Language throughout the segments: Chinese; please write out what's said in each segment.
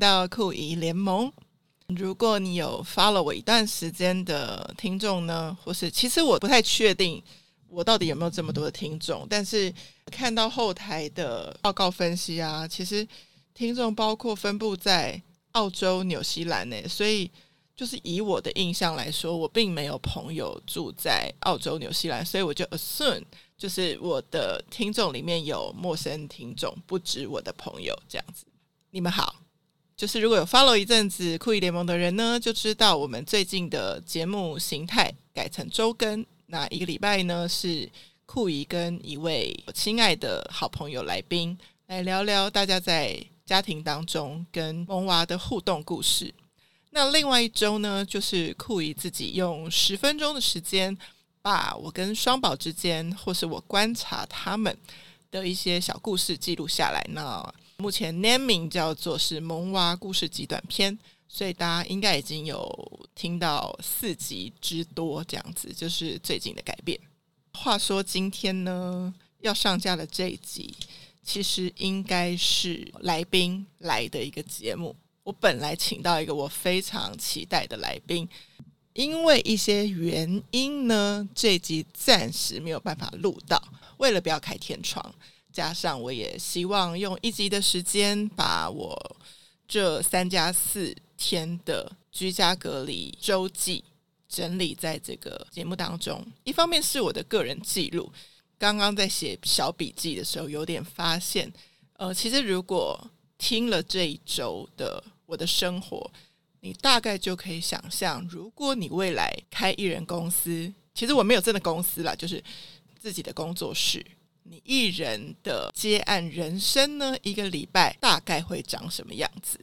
到酷姨联盟。如果你有 follow 我一段时间的听众呢，或是其实我不太确定我到底有没有这么多的听众，但是看到后台的报告分析啊，其实听众包括分布在澳洲、纽西兰呢，所以就是以我的印象来说，我并没有朋友住在澳洲、纽西兰，所以我就 assume 就是我的听众里面有陌生听众，不止我的朋友这样子。你们好，就是如果有 follow 一阵子酷姨联盟的人呢，就知道我们最近的节目形态改成周更。那一个礼拜呢，是酷姨跟一位我亲爱的好朋友来宾来聊聊大家在家庭当中跟萌娃的互动故事。那另外一周呢，就是酷姨自己用十分钟的时间，把我跟双宝之间，或是我观察他们的一些小故事记录下来。那目前 naming 叫做是萌娃故事极短篇，所以大家应该已经有听到四集之多这样子，就是最近的改变。话说今天呢，要上架的这一集，其实应该是来宾来的一个节目。我本来请到一个我非常期待的来宾，因为一些原因呢，这集暂时没有办法录到，为了不要开天窗。加上，我也希望用一集的时间，把我这三加四天的居家隔离周记整理在这个节目当中。一方面是我的个人记录，刚刚在写小笔记的时候，有点发现，呃，其实如果听了这一周的我的生活，你大概就可以想象，如果你未来开艺人公司，其实我没有真的公司啦，就是自己的工作室。你一人的接案人生呢，一个礼拜大概会长什么样子？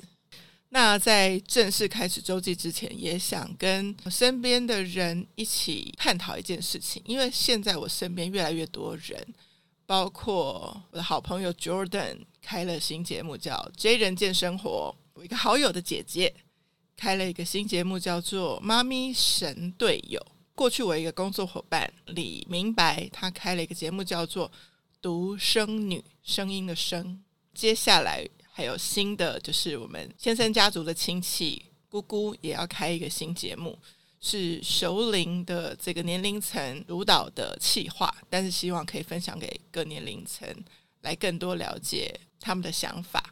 那在正式开始周记之前，也想跟身边的人一起探讨一件事情。因为现在我身边越来越多人，包括我的好朋友 Jordan 开了新节目叫《J 人健生活》，我一个好友的姐姐开了一个新节目叫做《妈咪神队友》。过去我一个工作伙伴李明白，他开了一个节目叫做。独生女，声音的声。接下来还有新的，就是我们先生家族的亲戚姑姑也要开一个新节目，是熟龄的这个年龄层主导的企划，但是希望可以分享给各年龄层，来更多了解他们的想法，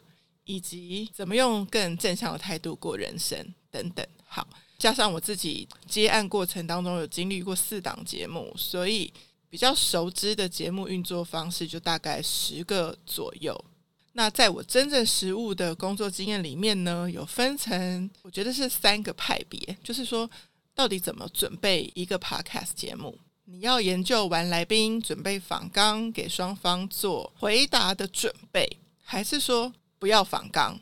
以及怎么用更正向的态度过人生等等。好，加上我自己接案过程当中有经历过四档节目，所以。比较熟知的节目运作方式就大概十个左右。那在我真正实务的工作经验里面呢，有分成，我觉得是三个派别。就是说，到底怎么准备一个 podcast 节目？你要研究完来宾，准备访纲，给双方做回答的准备，还是说不要访纲？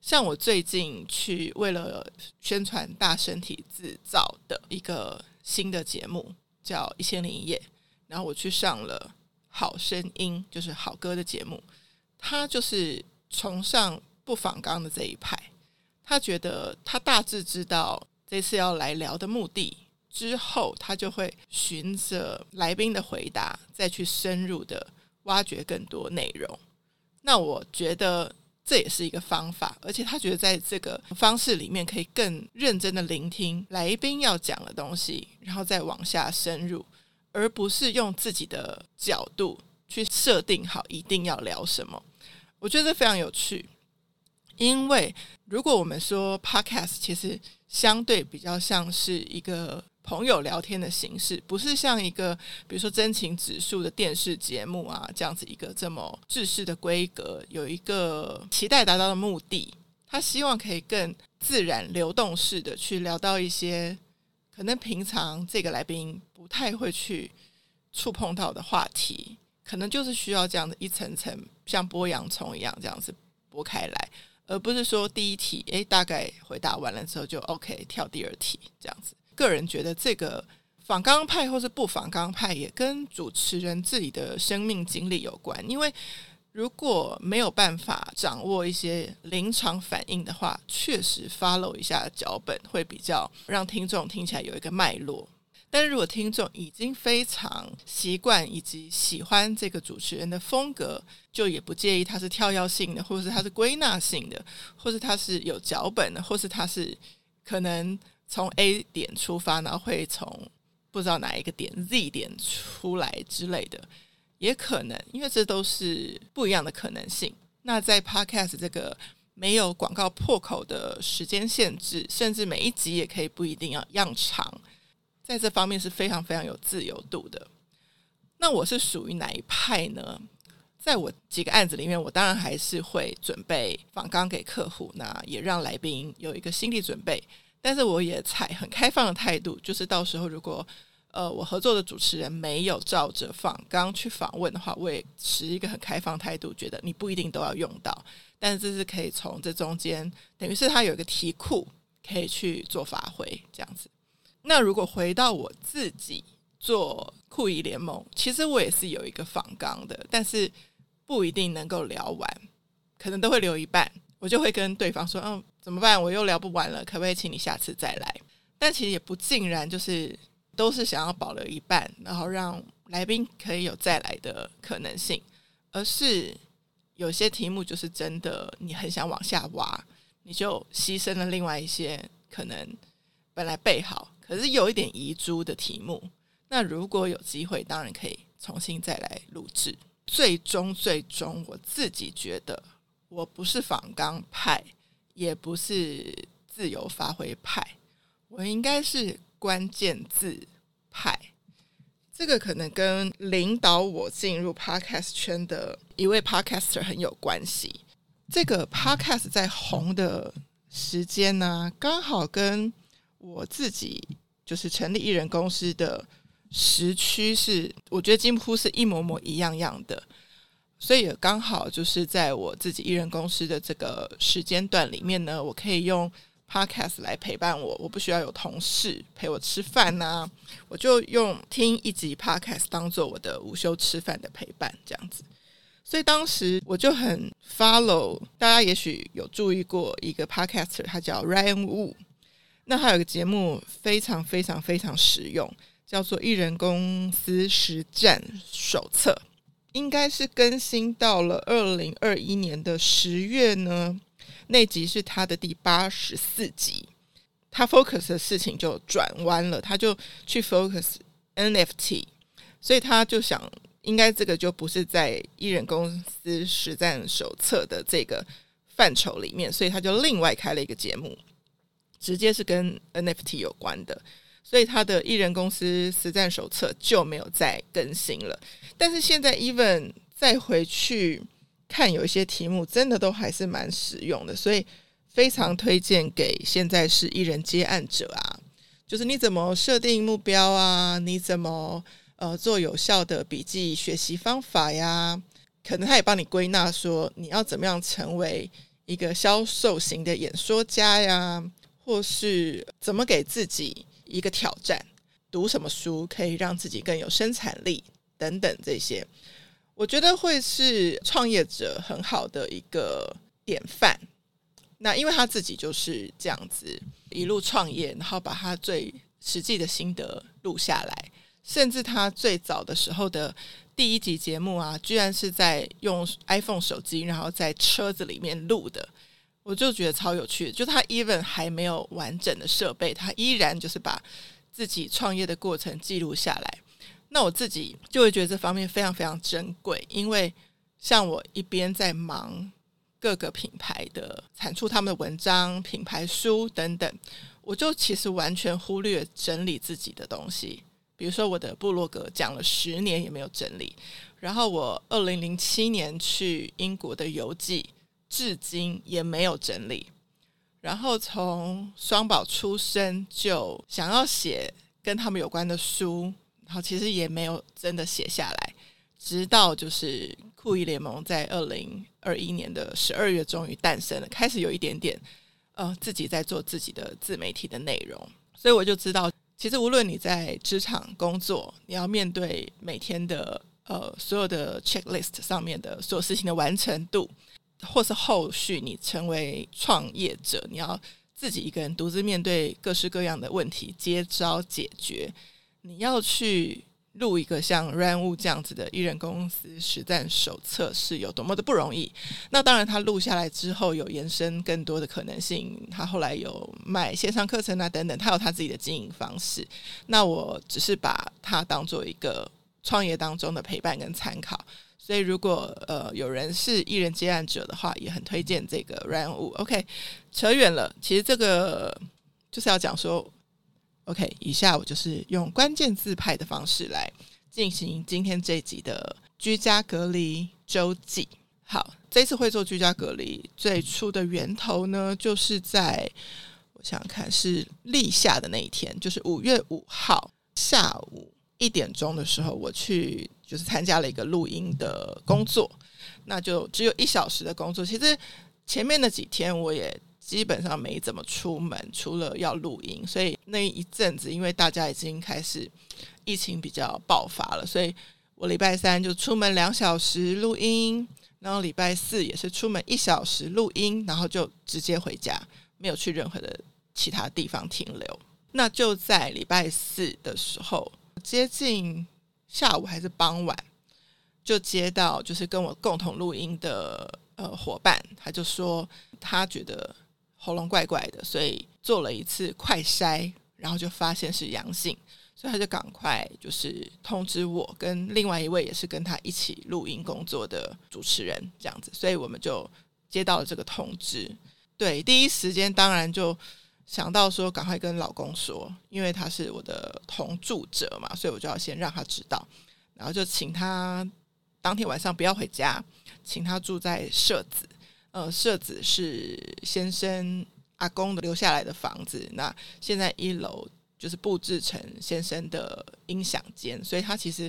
像我最近去为了宣传大身体制造的一个新的节目，叫《一千零一夜》。然后我去上了好声音，就是好歌的节目。他就是崇尚不仿刚的这一派。他觉得他大致知道这次要来聊的目的之后，他就会循着来宾的回答，再去深入的挖掘更多内容。那我觉得这也是一个方法，而且他觉得在这个方式里面可以更认真的聆听来宾要讲的东西，然后再往下深入。而不是用自己的角度去设定好一定要聊什么，我觉得这非常有趣。因为如果我们说 podcast，其实相对比较像是一个朋友聊天的形式，不是像一个比如说真情指数的电视节目啊这样子一个这么制式的规格，有一个期待达到的目的，他希望可以更自然流动式的去聊到一些。可能平常这个来宾不太会去触碰到的话题，可能就是需要这样的一层层像剥洋葱一样这样子剥开来，而不是说第一题诶大概回答完了之后就 OK 跳第二题这样子。个人觉得这个访纲派或是不访纲派也跟主持人自己的生命经历有关，因为。如果没有办法掌握一些临场反应的话，确实 follow 一下脚本会比较让听众听起来有一个脉络。但是如果听众已经非常习惯以及喜欢这个主持人的风格，就也不介意他是跳跃性的，或是他是归纳性的，或是他是有脚本的，或是他是可能从 A 点出发，然后会从不知道哪一个点 Z 点出来之类的，也可能，因为这都是不一样的可能性。那在 Podcast 这个没有广告破口的时间限制，甚至每一集也可以不一定要样长，在这方面是非常非常有自由度的。那我是属于哪一派呢？在我几个案子里面，我当然还是会准备访纲给客户，那也让来宾有一个心理准备。但是我也采很开放的态度，就是到时候如果呃，我合作的主持人没有照着访纲去访问的话，我也持一个很开放态度，觉得你不一定都要用到，但是这是可以从这中间，等于是他有一个题库可以去做发挥这样子。那如果回到我自己做酷姨联盟，其实我也是有一个访纲的，但是不一定能够聊完，可能都会留一半，我就会跟对方说：“嗯，怎么办？我又聊不完了，可不可以请你下次再来？”但其实也不尽然，就是。都是想要保留一半，然后让来宾可以有再来的可能性，而是有些题目就是真的你很想往下挖，你就牺牲了另外一些可能本来备好，可是有一点遗珠的题目。那如果有机会，当然可以重新再来录制。最终，最终，我自己觉得我不是仿刚派，也不是自由发挥派，我应该是。关键字派，这个可能跟领导我进入 podcast 圈的一位 podcaster 很有关系。这个 podcast 在红的时间呢，刚好跟我自己就是成立艺人公司的时区是，我觉得几乎是一模模一样样的，所以也刚好就是在我自己艺人公司的这个时间段里面呢，我可以用。Podcast 来陪伴我，我不需要有同事陪我吃饭呐、我就用听一集 Podcast 当做我的午休吃饭的陪伴，这样子。所以当时我就很 follow，大家也许有注意过一个 Podcaster，他叫 Ryan Wu。那他有个节目非常非常非常实用，叫做《艺人公司实战手册》，应该是更新到了二零二一年的十月呢。那集是他的第八十四集，他 focus 的事情就转弯了，他就去 focus NFT，所以他就想，应该这个就不是在艺人公司实战手册的这个范畴里面，所以他就另外开了一个节目，直接是跟 NFT 有关的，所以他的艺人公司实战手册就没有再更新了。但是现在 even 再回去。看有一些题目真的都还是蛮实用的，所以非常推荐给现在是艺人接案者啊，就是你怎么设定目标啊，你怎么呃做有效的笔记学习方法呀？可能他也帮你归纳说你要怎么样成为一个销售型的演说家呀，或是怎么给自己一个挑战，读什么书可以让自己更有生产力等等这些。我觉得会是创业者很好的一个典范。那因为他自己就是这样子一路创业，然后把他最实际的心得录下来，甚至他最早的时候的第一集节目啊，居然是在用 iPhone 手机，然后在车子里面录的，我就觉得超有趣。就他 even 还没有完整的设备，他依然就是把自己创业的过程记录下来。那我自己就会觉得这方面非常非常珍贵，因为像我一边在忙各个品牌的产出他们的文章、品牌书等等，我就其实完全忽略整理自己的东西。比如说我的部落格讲了十年也没有整理，然后我二零零七年去英国的游记至今也没有整理，然后从双宝出生就想要写跟他们有关的书。然后其实也没有真的写下来，直到就是酷姨联盟在二零二一年的十二月终于诞生了，开始有一点点呃自己在做自己的自媒体的内容，所以我就知道，其实无论你在职场工作，你要面对每天的呃所有的 checklist 上面的所有事情的完成度，或是后续你成为创业者，你要自己一个人独自面对各式各样的问题，接招解决。你要去录一个像 r a n w 这样子的艺人公司实战手册是有多么的不容易。那当然，他录下来之后有延伸更多的可能性。他后来有卖线上课程啊等等，他有他自己的经营方式。那我只是把它当做一个创业当中的陪伴跟参考。所以，如果呃有人是艺人接案者的话，也很推荐这个 r a n w。OK，扯远了，其实这个就是要讲说。OK，以下我就是用关键字派的方式来进行今天这一集的居家隔离周记。好，这次会做居家隔离最初的源头呢，就是在我想看是立夏的那一天，就是五月五号下午一点钟的时候，我去就是参加了一个录音的工作，那就只有一小时的工作。其实前面的几天我也。基本上没怎么出门，除了要录音，所以那一阵子，因为大家已经开始疫情比较爆发了，所以我礼拜三就出门两小时录音，然后礼拜四也是出门一小时录音，然后就直接回家，没有去任何的其他地方停留。那就在礼拜四的时候，接近下午还是傍晚，就接到就是跟我共同录音的呃伙伴，他就说他觉得。喉咙怪怪的，所以做了一次快筛，然后就发现是阳性，所以他就赶快就是通知我跟另外一位也是跟他一起录音工作的主持人这样子，所以我们就接到了这个通知。对，第一时间当然就想到说赶快跟老公说，因为他是我的同住者嘛，所以我就要先让他知道，然后就请他当天晚上不要回家，请他住在社子。呃，设子是先生阿公的留下来的房子，那现在一楼就是布置成先生的音响间，所以他其实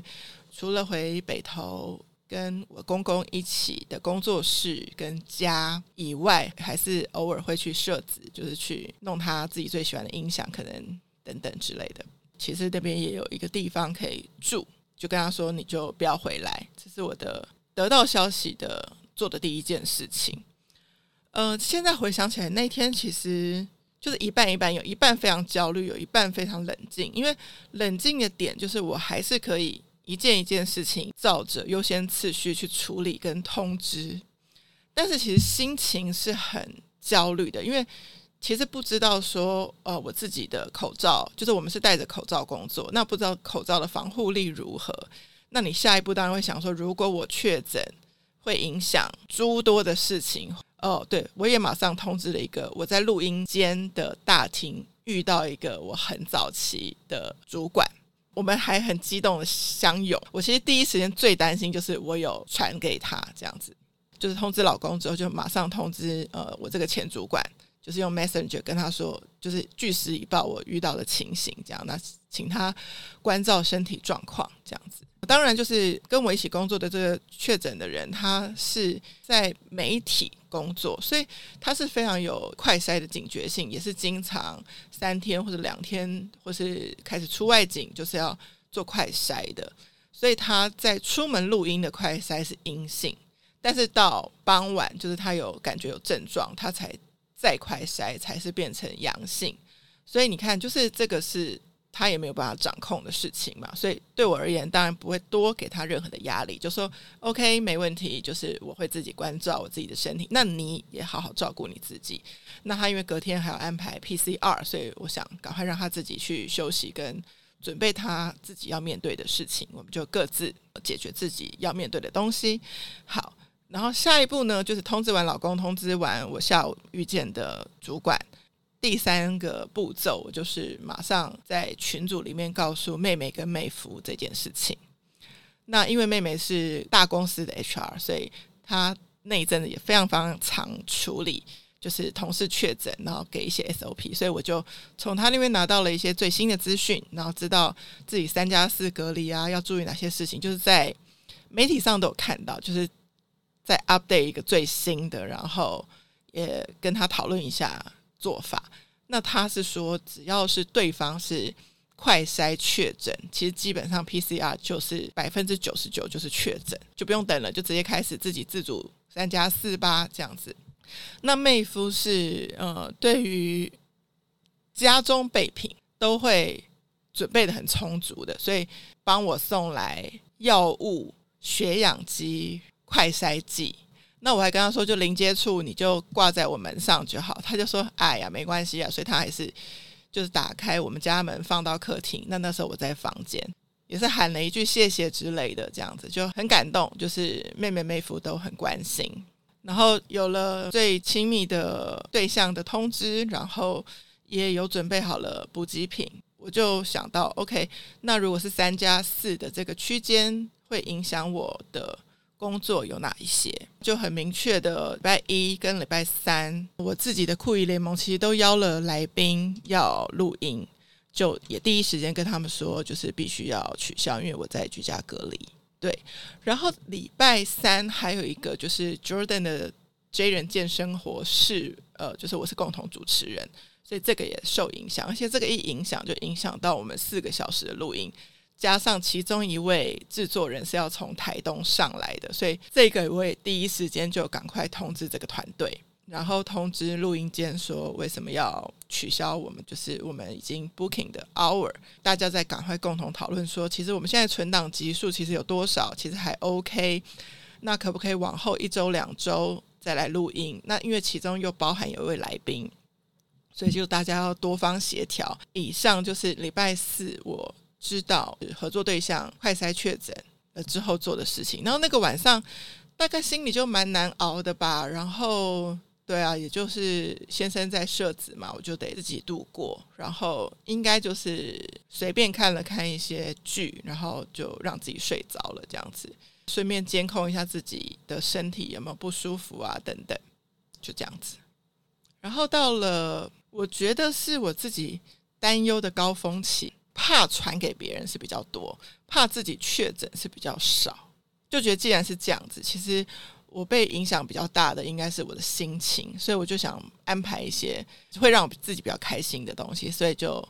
除了回北投跟我公公一起的工作室跟家以外，还是偶尔会去设子，就是去弄他自己最喜欢的音响，可能等等之类的。其实那边也有一个地方可以住，就跟他说你就不要回来。这是我的得到消息的做的第一件事情。呃，现在回想起来，那天其实就是一半一半，有一半非常焦虑，有一半非常冷静。因为冷静的点就是，我还是可以一件一件事情照着优先次序去处理跟通知，但是其实心情是很焦虑的，因为其实不知道说，呃，我自己的口罩，就是我们是戴着口罩工作，那不知道口罩的防护力如何。那你下一步当然会想说，如果我确诊，会影响诸多的事情。哦，对，我也马上通知了一个我在录音间的大厅遇到一个我很早期的主管，我们还很激动的相拥。我其实第一时间最担心就是我有传给他这样子，就是通知老公之后就马上通知呃我这个前主管，就是用 Messenger 跟他说，就是据实以报我遇到的情形这样，那请他关照身体状况这样子。当然，就是跟我一起工作的这个确诊的人，他是在媒体工作，所以他是非常有快筛的警觉性，也是经常三天或者两天，或是开始出外景就是要做快筛的。所以他在出门录音的快筛是阴性，但是到傍晚，就是他有感觉有症状，他才再快筛才是变成阳性。所以你看，就是这个是。他也没有办法掌控的事情嘛，所以对我而言，当然不会多给他任何的压力，就说 OK 没问题，就是我会自己关照我自己的身体，那你也好好照顾你自己。那他因为隔天还要安排 PCR，所以我想赶快让他自己去休息跟准备他自己要面对的事情，我们就各自解决自己要面对的东西。好，然后下一步呢，就是通知完老公，通知完我下午遇见的主管。第三个步骤，就是马上在群组里面告诉妹妹跟妹夫这件事情。那因为妹妹是大公司的 HR，所以她那一阵子也非常非常常处理，就是同事确诊，然后给一些 SOP，所以我就从她那边拿到了一些最新的资讯，然后知道自己三加四隔离啊，要注意哪些事情，就是在媒体上都有看到，就是在 update 一个最新的，然后也跟他讨论一下。做法，那他是说，只要是对方是快筛确诊，其实基本上 PCR 就是百分之九十九就是确诊，就不用等了，就直接开始自己自主三加四八这样子。那妹夫是呃，对于家中备品都会准备的很充足的，所以帮我送来药物、血氧机、快筛剂。那我还跟他说，就零接触，你就挂在我门上就好。他就说：“哎呀，没关系啊。”所以他还是就是打开我们家门放到客厅。那那时候我在房间，也是喊了一句谢谢之类的，这样子就很感动。就是妹妹妹夫都很关心，然后有了最亲密的对象的通知，然后也有准备好了补给品。我就想到，OK，那如果是三加四的这个区间，会影响我的。工作有哪一些？就很明确的，礼拜一跟礼拜三，我自己的酷姨联盟其实都邀了来宾要录音，就也第一时间跟他们说，就是必须要取消，因为我在居家隔离。对，然后礼拜三还有一个就是 Jordan 的 J 人健生活是，呃，就是我是共同主持人，所以这个也受影响，而且这个一影响就影响到我们四个小时的录音。加上其中一位制作人是要从台东上来的，所以这个我也第一时间就赶快通知这个团队，然后通知录音间说为什么要取消我们就是我们已经 booking 的 hour，大家再赶快共同讨论说，其实我们现在存档集数其实有多少，其实还 OK，那可不可以往后一周两周再来录音？那因为其中又包含有一位来宾，所以就大家要多方协调。以上就是礼拜四我。知道合作对象快筛确诊了之后做的事情，然后那个晚上大概心里就蛮难熬的吧。然后对啊，也就是先生在设置嘛，我就得自己度过。然后应该就是随便看了看一些剧，然后就让自己睡着了，这样子，顺便监控一下自己的身体有没有不舒服啊等等，就这样子。然后到了我觉得是我自己担忧的高峰期。怕传给别人是比较多，怕自己确诊是比较少，就觉得既然是这样子，其实我被影响比较大的应该是我的心情，所以我就想安排一些会让我自己比较开心的东西，所以就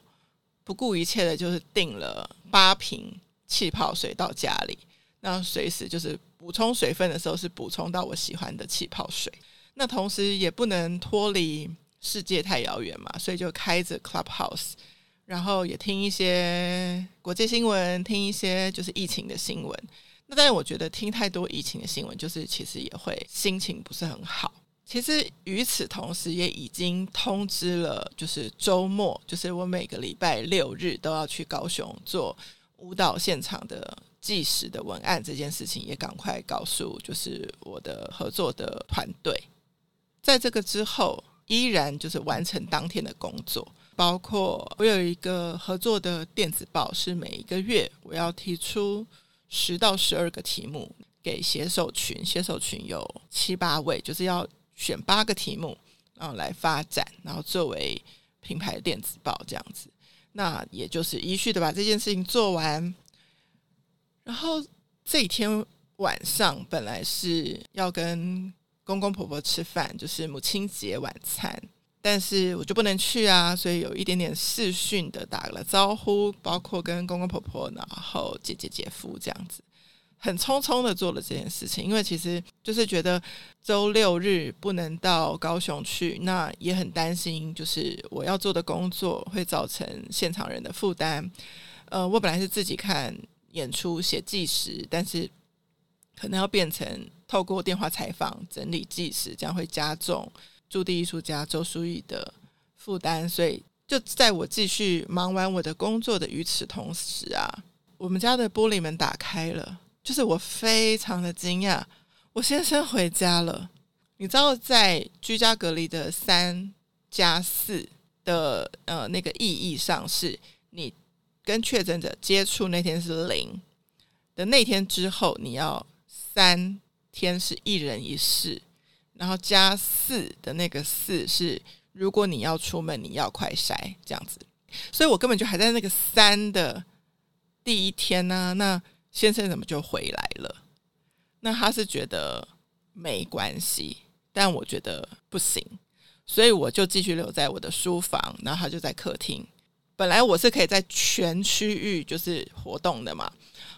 不顾一切的，就是订了八瓶气泡水到家里，那随时就是补充水分的时候是补充到我喜欢的气泡水，那同时也不能脱离世界太遥远嘛，所以就开着 Clubhouse。然后也听一些国际新闻，听一些就是疫情的新闻。那但是我觉得听太多疫情的新闻，就是其实也会心情不是很好。其实与此同时，也已经通知了，就是周末，就是我每个礼拜六日都要去高雄做舞蹈现场的计时的文案这件事情，也赶快告诉就是我的合作的团队。在这个之后，依然就是完成当天的工作。包括我有一个合作的电子报，是每一个月我要提出十到十二个题目给写手群，写手群有七八位，就是要选八个题目，然后来发展，然后作为品牌电子报这样子。那也就是依序的把这件事情做完。然后这一天晚上本来是要跟公公婆婆吃饭，就是母亲节晚餐。但是我就不能去啊，所以有一点点视讯的打了招呼，包括跟公公婆婆，然后姐姐姐夫这样子，很匆匆的做了这件事情。因为其实就是觉得周六日不能到高雄去，那也很担心，就是我要做的工作会造成现场人的负担。呃，我本来是自己看演出写计时，但是可能要变成透过电话采访整理计时，这样会加重。驻地艺术家周书毅的负担，所以就在我继续忙完我的工作的与此同时啊，我们家的玻璃门打开了，就是我非常的惊讶，我先生回家了。你知道，在居家隔离的三加四的呃那个意义上，是你跟确诊者接触那天是零的那天之后，你要三天是一人一室。然后加四的那个四是，如果你要出门，你要快筛这样子，所以我根本就还在那个三的第一天呢、那先生怎么就回来了？那他是觉得没关系，但我觉得不行，所以我就继续留在我的书房，然后他就在客厅。本来我是可以在全区域就是活动的嘛，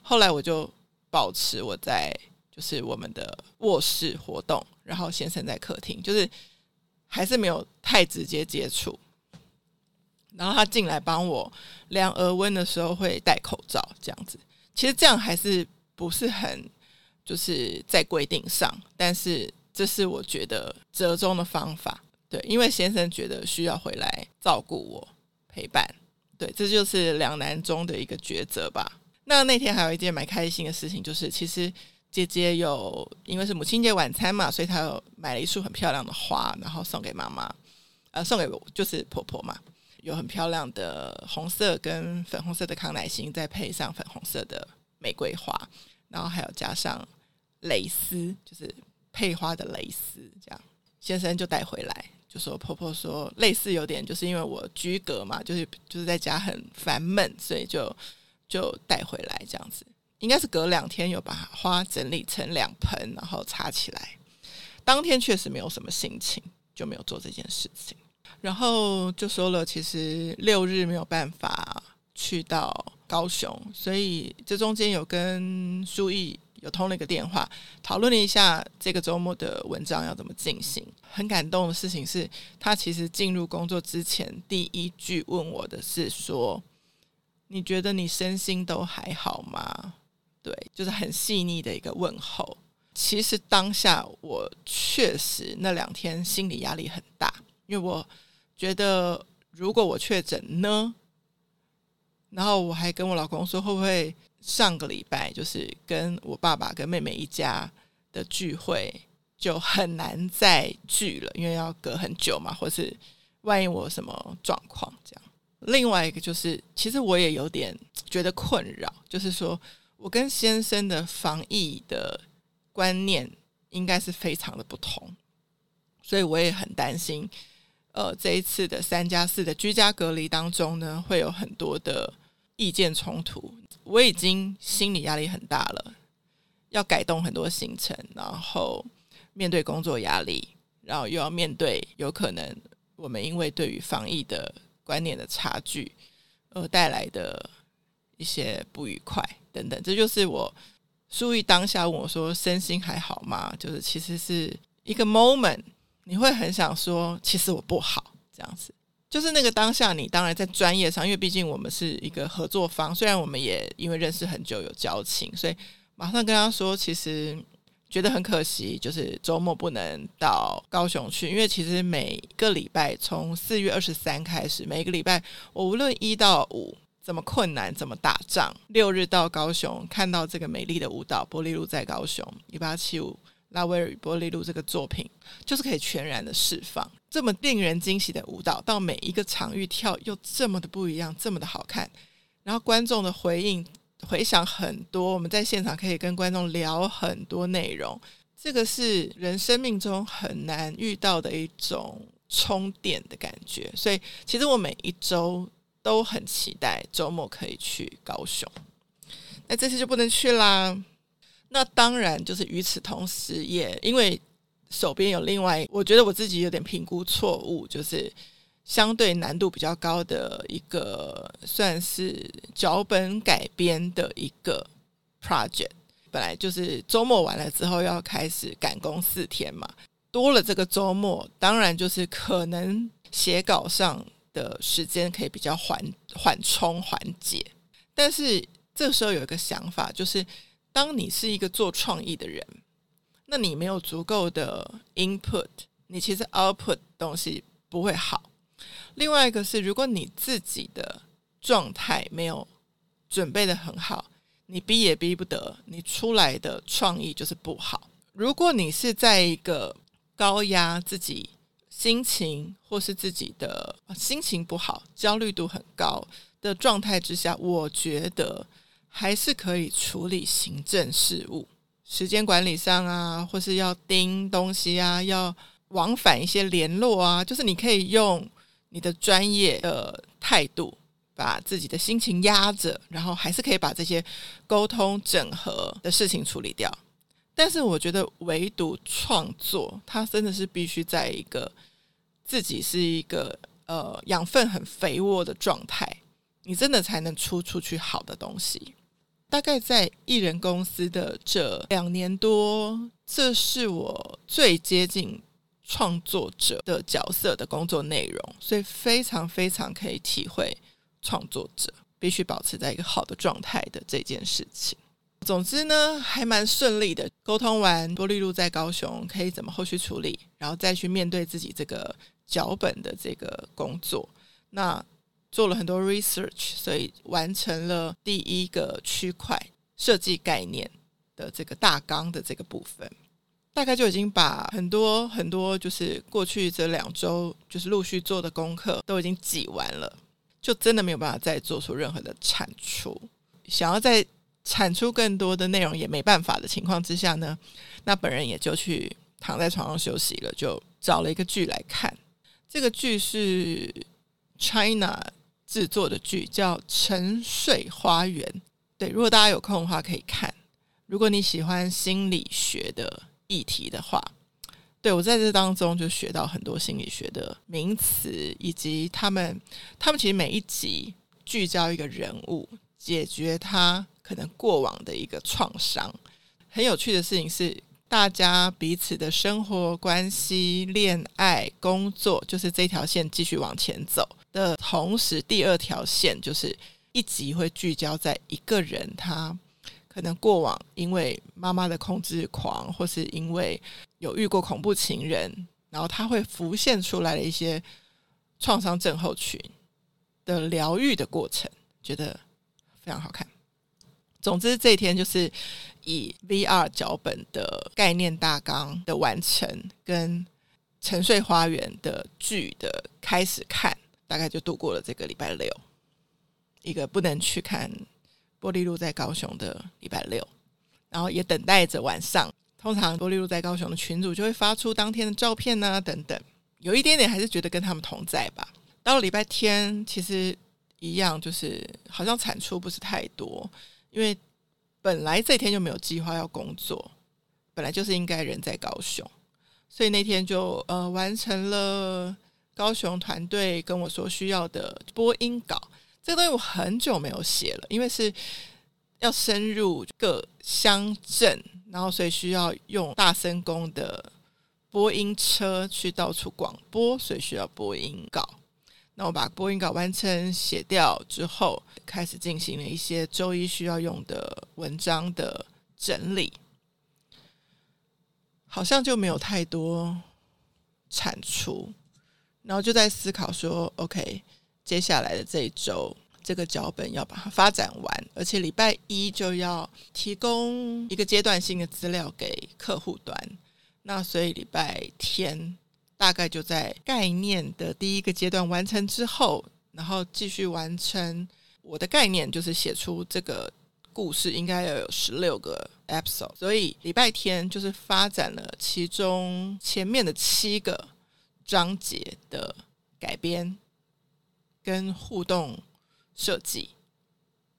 后来我就保持我在。就是我们的卧室活动，然后先生在客厅，就是还是没有太直接接触。然后他进来帮我量额温的时候会戴口罩，这样子。其实这样还是不是很就是在规定上，但是这是我觉得折中的方法。对，因为先生觉得需要回来照顾我陪伴，对，这就是两难中的一个抉择吧。那那天还有一件蛮开心的事情，就是其实姐姐有因为是母亲节晚餐嘛，所以她有买了一束很漂亮的花，然后送给妈妈，呃，送给我就是婆婆嘛，有很漂亮的红色跟粉红色的康乃馨，再配上粉红色的玫瑰花，然后还有加上蕾丝，就是配花的蕾丝，这样先生就带回来，就说婆婆说类似有点就是因为我居隔嘛，就是就是在家很烦闷，所以就。就带回来这样子，应该是隔两天有把花整理成两盆，然后插起来。当天确实没有什么心情，就没有做这件事情。然后就说了，其实六日没有办法去到高雄，所以这中间有跟书毅有通了一个电话，讨论了一下这个周末的文章要怎么进行。很感动的事情是，他其实进入工作之前第一句问我的是说。你觉得你身心都还好吗？对，就是很细腻的一个问候。其实当下我确实那两天心理压力很大，因为我觉得如果我确诊呢，然后我还跟我老公说，会不会上个礼拜就是跟我爸爸跟妹妹一家的聚会就很难再聚了，因为要隔很久嘛，或是万一我什么状况这样。另外一个就是，其实我也有点觉得困扰，就是说我跟先生的防疫的观念应该是非常的不同，所以我也很担心，呃，这一次的三加四的居家隔离当中呢，会有很多的意见冲突。我已经心理压力很大了，要改动很多行程，然后面对工作压力，然后又要面对有可能我们因为对于防疫的观念的差距，而带来的一些不愉快等等，这就是我书毅当下问我说：“身心还好吗？”就是其实是一个 moment，你会很想说：“其实我不好。”这样子，就是那个当下，你当然在专业上，因为毕竟我们是一个合作方，虽然我们也因为认识很久有交情，所以马上跟他说：“其实。”觉得很可惜，就是周末不能到高雄去，因为其实每个礼拜从四月二十三开始，每个礼拜我无论一到五怎么困难怎么打仗，六日到高雄看到这个美丽的舞蹈《波丽露在高雄》一八七五拉威尔与波丽露这个作品，就是可以全然的释放。这么令人惊喜的舞蹈，到每一个场域跳又这么的不一样，这么的好看，然后观众的回应。回想很多，我们在现场可以跟观众聊很多内容，这个是人生命中很难遇到的一种充电的感觉。所以，其实我每一周都很期待周末可以去高雄。那这次就不能去啦。那当然，就是与此同时，也因为手边有另外，我觉得我自己有点评估错误，就是。相对难度比较高的一个，算是脚本改编的一个 project。本来就是周末完了之后要开始赶工四天嘛，多了这个周末，当然就是可能写稿上的时间可以比较缓缓冲缓解。但是这时候有一个想法，就是当你是一个做创意的人，那你没有足够的 input，你其实 output 东西不会好。另外一个是，如果你自己的状态没有准备得很好，你逼也逼不得，你出来的创意就是不好。如果你是在一个高压自己心情或是自己的心情不好、焦虑度很高的状态之下，我觉得还是可以处理行政事务、时间管理上啊，或是要盯东西啊，要往返一些联络啊，就是你可以用。你的专业的态度，把自己的心情压着，然后还是可以把这些沟通整合的事情处理掉。但是，我觉得唯独创作，它真的是必须在一个自己是一个呃养分很肥沃的状态，你真的才能出出去好的东西。大概在艺人公司的这两年多，这是我最接近创作者的角色的工作内容，所以非常非常可以体会创作者必须保持在一个好的状态的这件事情。总之呢，还蛮顺利的。沟通完多利路在高雄可以怎么后续处理，然后再去面对自己这个脚本的这个工作。那做了很多 research，所以完成了第一个区块设计概念的这个大纲的这个部分，大概就已经把很多很多就是过去这两周就是陆续做的功课都已经挤完了，就真的没有办法再做出任何的产出。想要再产出更多的内容也没办法的情况之下呢，那本人也就去躺在床上休息了，就找了一个剧来看。这个剧是 China 制作的剧，叫《沉睡花园》。对，如果大家有空的话可以看。如果你喜欢心理学的议题的话，对，我在这当中就学到很多心理学的名词，以及他们他们其实每一集聚焦一个人物，解决他。可能过往的一个创伤，很有趣的事情是，大家彼此的生活关系、恋爱、工作，就是这条线继续往前走的同时，第二条线就是一集会聚焦在一个人，他可能过往因为妈妈的控制狂，或是因为有遇过恐怖情人，然后他会浮现出来的一些创伤症候群的疗愈的过程，觉得非常好看。总之，这一天就是以 VR 脚本的概念大纲的完成，跟《沉睡花园》的剧的开始看，大概就度过了这个礼拜六，一个不能去看玻璃路在高雄的礼拜六，然后也等待着晚上。通常玻璃路在高雄的群主就会发出当天的照片啊，等等，有一点点还是觉得跟他们同在吧。到了礼拜天，其实一样，就是好像产出不是太多。因为本来这天就没有计划要工作，本来就是应该人在高雄，所以那天就呃完成了高雄团队跟我说需要的播音稿。这个东西我很久没有写了，因为是要深入各乡镇，然后所以需要用大声公的播音车去到处广播，所以需要播音稿。那我把播音稿完成写掉之后，开始进行了一些周一需要用的文章的整理，好像就没有太多产出，然后就在思考说，OK，接下来的这一周，这个脚本要把它发展完，而且礼拜一就要提供一个阶段性的资料给客户端，那所以礼拜天。大概就在概念的第一个阶段完成之后，然后继续完成我的概念，就是写出这个故事应该要有十六个 episode，所以礼拜天就是发展了其中前面的七个章节的改编跟互动设计，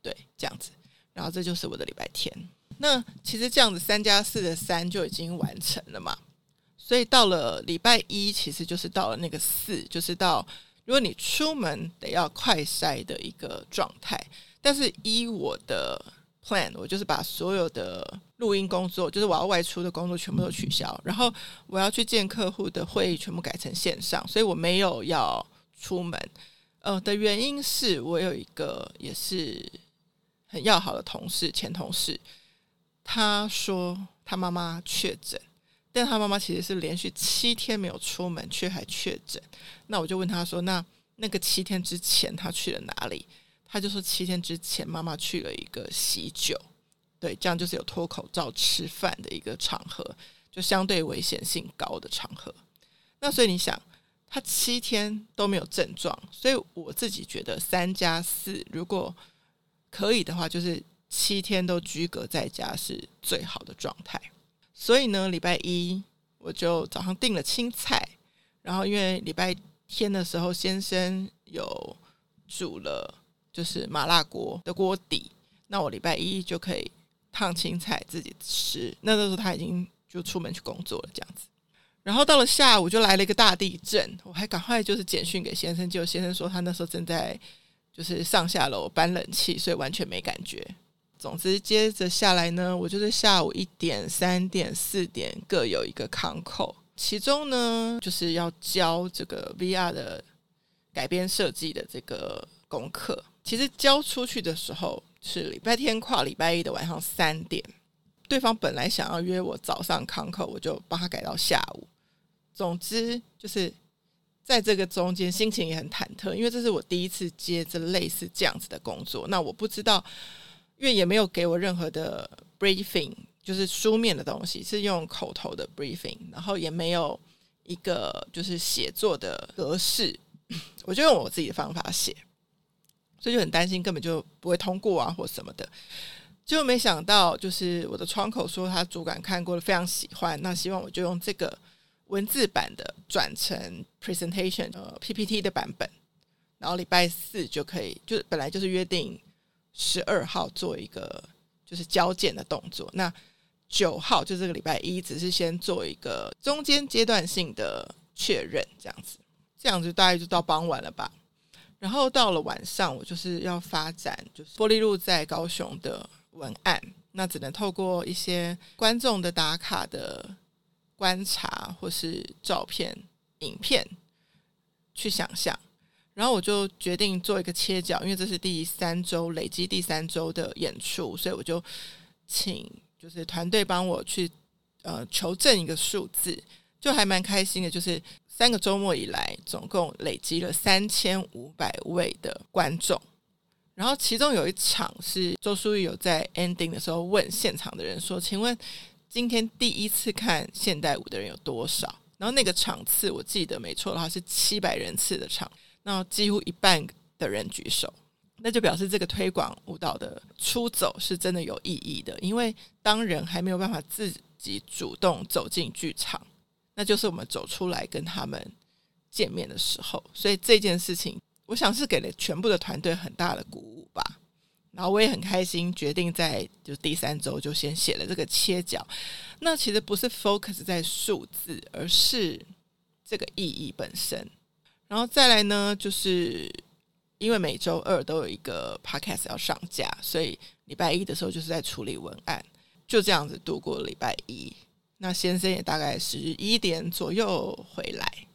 对，这样子，然后这就是我的礼拜天。那其实这样子三加四的三就已经完成了嘛。所以到了礼拜一，其实就是到了那个四，就是到如果你出门得要快筛的一个状态。但是依我的 plan，我就是把所有的录音工作，就是我要外出的工作全部都取消，然后我要去见客户的会议全部改成线上，所以我没有要出门。呃，的原因是我有一个也是很要好的同事，前同事，他说他妈妈确诊。但他妈妈其实是连续七天没有出门，却还确诊。那我就问他说：“那那个七天之前他去了哪里？”他就说：“七天之前妈妈去了一个喜酒，对，这样就是有脱口罩吃饭的一个场合，就相对危险性高的场合。那所以你想，他七天都没有症状，所以我自己觉得三加四如果可以的话，就是七天都居隔在家是最好的状态。”所以呢，礼拜一我就早上订了青菜，然后因为礼拜天的时候先生有煮了就是麻辣锅的锅底，那我礼拜一就可以烫青菜自己吃。那个时候他已经就出门去工作了，这样子。然后到了下午就来了一个大地震，我还赶快就是简讯给先生，结果先生说他那时候正在就是上下楼搬冷气，所以完全没感觉。总之，接着下来呢，我就是下午一点、三点、四点各有一个 call，其中呢，就是要交这个 VR 的改编设计的这个功课。其实交出去的时候是礼拜天跨礼拜一的晚上三点，对方本来想要约我早上康扣，我就帮他改到下午。总之就是在这个中间，心情也很忐忑，因为这是我第一次接这类似这样子的工作。那我不知道，因为也没有给我任何的 briefing。就是书面的东西是用口头的 briefing，然后也没有一个就是写作的格式，我就用我自己的方法写，所以就很担心根本就不会通过啊或什么的，就没想到就是我的窗口说他主管看过了非常喜欢，那希望我就用这个文字版的转成 presentation 呃 PPT 的版本，然后礼拜四就可以，就本来就是约定十二号做一个就是交件的动作，那。九号就这个礼拜一，只是先做一个中间阶段性的确认，这样子，这样子大概就到傍晚了吧。然后到了晚上，我就是要发展，就是玻璃路在高雄的文案，那只能透过一些观众的打卡的观察或是照片、影片去想象。然后我就决定做一个切角，因为这是第三周累积第三周的演出，所以我就请。就是团队帮我去呃求证一个数字，就还蛮开心的。就是三个周末以来，总共累积了三千五百位的观众。然后其中有一场是周书玉有在 ending 的时候问现场的人说：“请问今天第一次看现代舞的人有多少？”然后那个场次我记得没错的话是七百人次的场，那几乎一半的人举手。那就表示这个推广舞蹈的出走是真的有意义的，因为当人还没有办法自己主动走进剧场，那就是我们走出来跟他们见面的时候。所以这件事情，我想是给了全部的团队很大的鼓舞吧。然后我也很开心，决定在就第三周就先写了这个切角。那其实不是 focus 在数字，而是这个意义本身。然后再来呢，就是。因为每周二都有一个 podcast 要上架，所以礼拜一的时候就是在处理文案，就这样子度过礼拜一。那先生也大概十一点左右回来。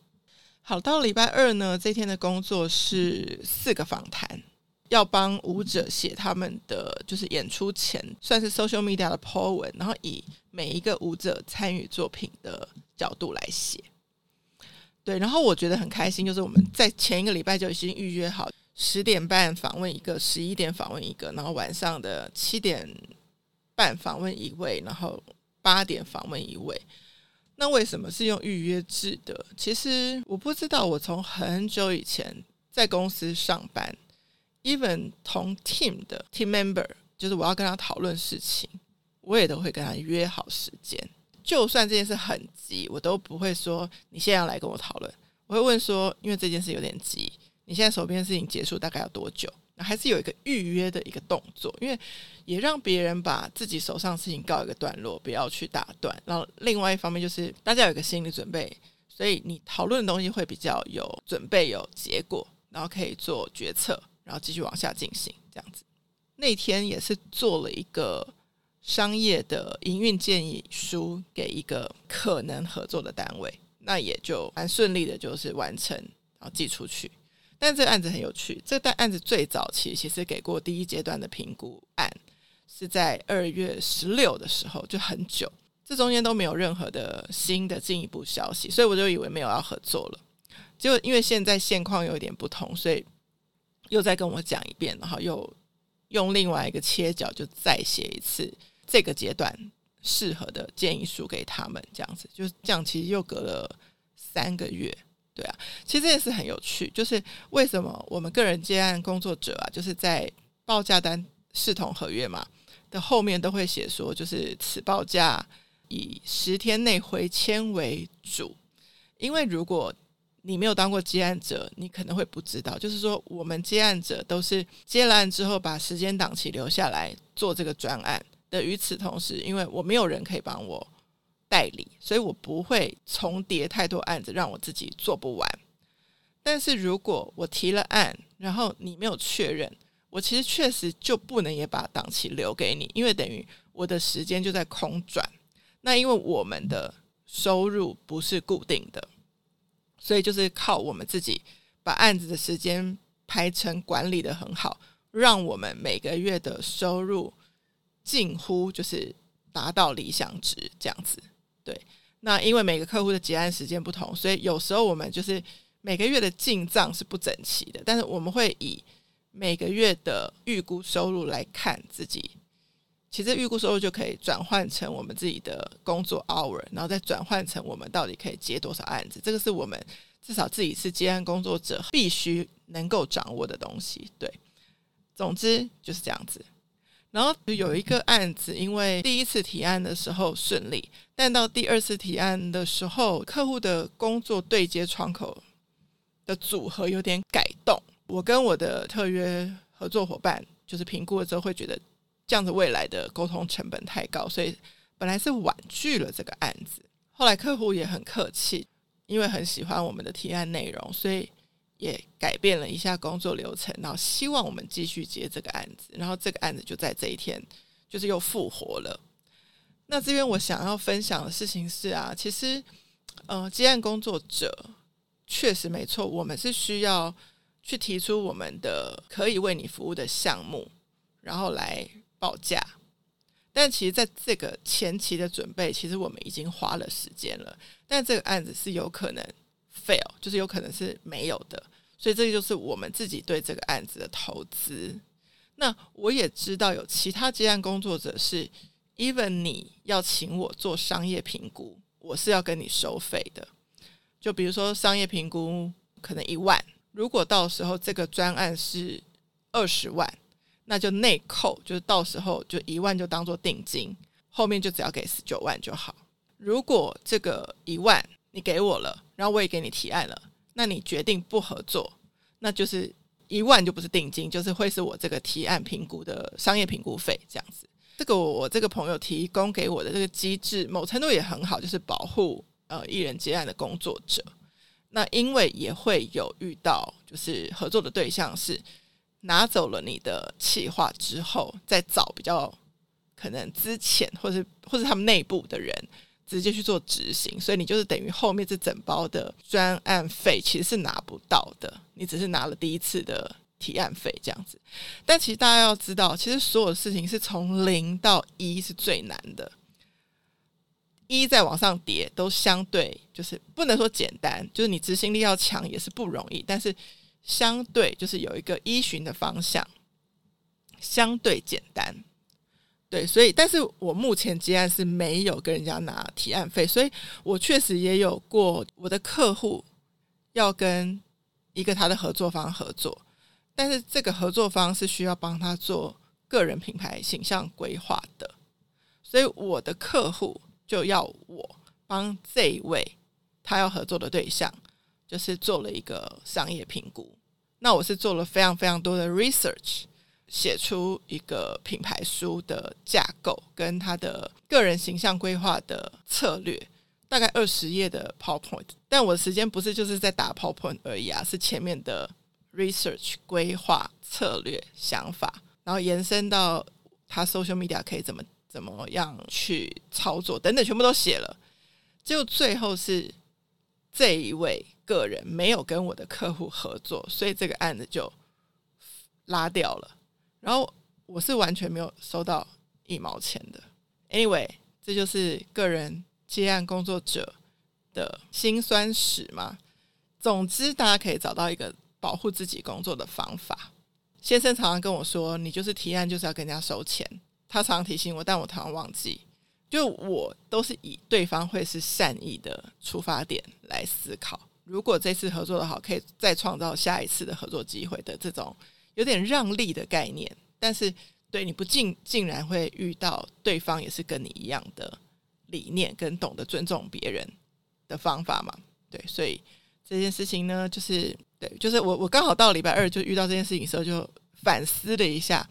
好，到礼拜二呢，这天的工作是四个访谈，要帮舞者写他们的就是演出前算是 social media 的 po 文，然后以每一个舞者参与作品的角度来写。对，然后我觉得很开心，就是我们在前一个礼拜就已经预约好。十点半访问一个，十一点访问一个，然后晚上的七点半访问一位，然后八点访问一位。那为什么是用预约制的？其实我不知道。我从很久以前在公司上班，even 同 team 的 team member，就是我要跟他讨论事情，我也都会跟他约好时间。就算这件事很急，我都不会说你现在要来跟我讨论。我会问说，因为这件事有点急。你现在手边的事情结束大概要多久？那还是有一个预约的一个动作，因为也让别人把自己手上事情告一个段落，不要去打断。然后另外一方面就是大家有一个心理准备，所以你讨论的东西会比较有准备、有结果，然后可以做决策，然后继续往下进行。这样子，那天也是做了一个商业的营运建议书给一个可能合作的单位，那也就蛮顺利的，就是完成，然后寄出去。但这个案子很有趣，这单案子最早期其实给过第一阶段的评估案，是在二月十六的时候，就很久，这中间都没有任何的新的进一步消息，所以我就以为没有要合作了。结果因为现在现况有点不同，所以又再跟我讲一遍，然后又用另外一个切角，就再写一次这个阶段适合的建议书给他们，这样子，就是这样，其实又隔了三个月。对啊，其实这件事很有趣，就是为什么我们个人接案工作者啊，就是在报价单视同合约嘛的后面都会写说，就是此报价以十天内回签为主。因为如果你没有当过接案者，你可能会不知道，就是说我们接案者都是接了案之后把时间档期留下来做这个专案的。与此同时，因为我没有人可以帮我。代理，所以我不会重叠太多案子，让我自己做不完。但是如果我提了案，然后你没有确认，我其实确实就不能也把档期留给你，因为等于我的时间就在空转。那因为我们的收入不是固定的，所以就是靠我们自己把案子的时间排程管理得很好，让我们每个月的收入近乎就是达到理想值这样子。对，那因为每个客户的结案时间不同，所以有时候我们就是每个月的进账是不整齐的，但是我们会以每个月的预估收入来看自己。其实预估收入就可以转换成我们自己的工作 hour，然后再转换成我们到底可以接多少案子。这个是我们至少自己是接案工作者必须能够掌握的东西。对，总之就是这样子。然后有一个案子，因为第一次提案的时候顺利，但到第二次提案的时候，客户的工作对接窗口的组合有点改动。我跟我的特约合作伙伴就是评估了之后，会觉得。这样子未来的沟通成本太高，所以本来是婉拒了这个案子。后来客户也很客气，因为很喜欢我们的提案内容，所以也改变了一下工作流程，然后希望我们继续接这个案子。然后这个案子就在这一天，就是又复活了。那这边我想要分享的事情是啊，其实呃，接案工作者确实没错，我们是需要去提出我们的可以为你服务的项目，然后来。报价，但其实在这个前期的准备，其实我们已经花了时间了。但这个案子是有可能 fail，就是有可能是没有的，所以这就是我们自己对这个案子的投资。那我也知道有其他接案工作者是，even 你要请我做商业评估，我是要跟你收费的。就比如说商业评估可能一万，如果到时候这个专案是二十万。那就内扣，就是到时候就一万就当做定金，后面就只要给十九万就好。如果这个一万你给我了，然后我也给你提案了，那你决定不合作，那就是一万就不是定金，就是会是我这个提案评估的商业评估费这样子。这个我这个朋友提供给我的这个机制，某程度也很好，就是保护呃艺人接案的工作者。那因为也会有遇到，就是合作的对象是。拿走了你的企划之后，再找比较可能之前或是或是他们内部的人直接去做执行，所以你就是等于后面这整包的专案费其实是拿不到的，你只是拿了第一次的提案费这样子。但其实大家要知道，其实所有事情是从零到一是最难的，一再往上叠都相对就是不能说简单，就是你执行力要强也是不容易，但是。相对就是有一个依循的方向，相对简单，对，所以但是我目前接案是没有跟人家拿提案费，所以我确实也有过我的客户要跟一个他的合作方合作，但是这个合作方是需要帮他做个人品牌形象规划的，所以我的客户就要我帮这一位他要合作的对象，就是做了一个商业评估。那我是做了非常非常多的 research，写出一个品牌书的架构跟他的个人形象规划的策略，大概二十页的 PowerPoint。但我的时间不是就是在打 PowerPoint 而已啊，是前面的 research 规划策略想法，然后延伸到他 social media 可以怎么怎么样去操作等等，全部都写了。就最后是这一位。个人没有跟我的客户合作，所以这个案子就拉掉了。然后我是完全没有收到一毛钱的。Anyway，这就是个人接案工作者的辛酸史嘛。总之，大家可以找到一个保护自己工作的方法。先生常常跟我说：“你就是提案就是要跟人家收钱。”他常常提醒我，但我常常忘记。就我都是以对方会是善意的出发点来思考。如果这次合作的好，可以再创造下一次的合作机会的这种有点让利的概念，但是对你不竟竟然会遇到对方也是跟你一样的理念跟懂得尊重别人的方法嘛？对，所以这件事情呢，就是对，就是我我刚好到礼拜二就遇到这件事情的时候，就反思了一下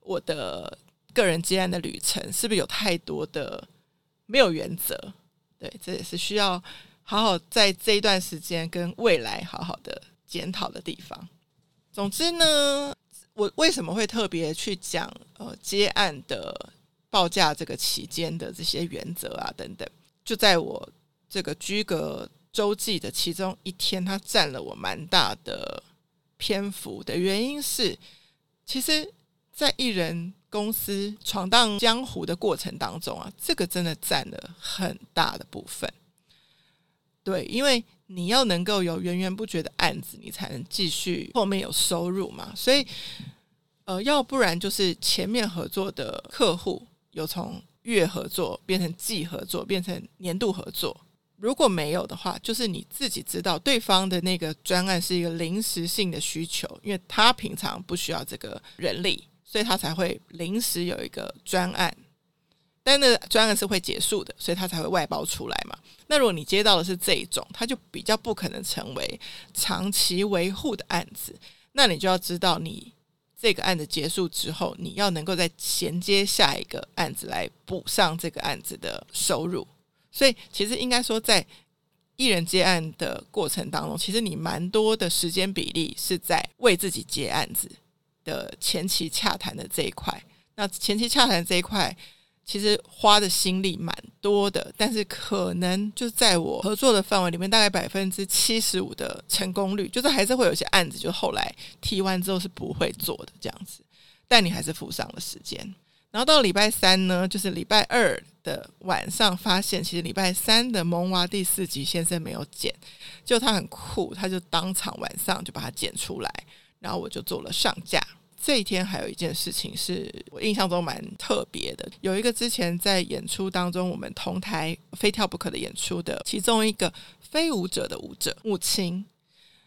我的个人接案的旅程是不是有太多的没有原则？对，这也是需要。好好在这一段时间跟未来好好的检讨的地方。总之呢，我为什么会特别去讲呃接案的报价这个期间的这些原则啊等等？就在我这个居隔周记的其中一天，它占了我蛮大的篇幅的原因是，其实，在艺人公司闯荡江湖的过程当中啊，这个真的占了很大的部分。对，因为你要能够有源源不绝的案子，你才能继续后面有收入嘛。所以，呃，要不然就是前面合作的客户有从月合作变成季合作，变成年度合作。如果没有的话，就是你自己知道对方的那个专案是一个临时性的需求，因为他平常不需要这个人力，所以他才会临时有一个专案。但那专案是会结束的，所以他才会外包出来嘛。那如果你接到的是这一种，他就比较不可能成为长期维护的案子。那你就要知道，你这个案子结束之后，你要能够再衔接下一个案子来补上这个案子的收入。所以，其实应该说，在艺人接案的过程当中，其实你蛮多的时间比例是在为自己接案子的前期洽谈的这一块。那前期洽谈这一块，其实花的心力蛮多的，但是可能就在我合作的范围里面，大概百分之七十五的成功率，就是还是会有些案子，就后来提完之后是不会做的这样子，但你还是付上了时间。然后到礼拜三呢，就是礼拜二的晚上，发现其实礼拜三的《萌娃》第四集先生没有剪，就他很酷，他就当场晚上就把它剪出来，然后我就做了上架。这一天还有一件事情是我印象中蛮特别的，有一个之前在演出当中我们同台非跳不可的演出的其中一个非舞者的舞者木青，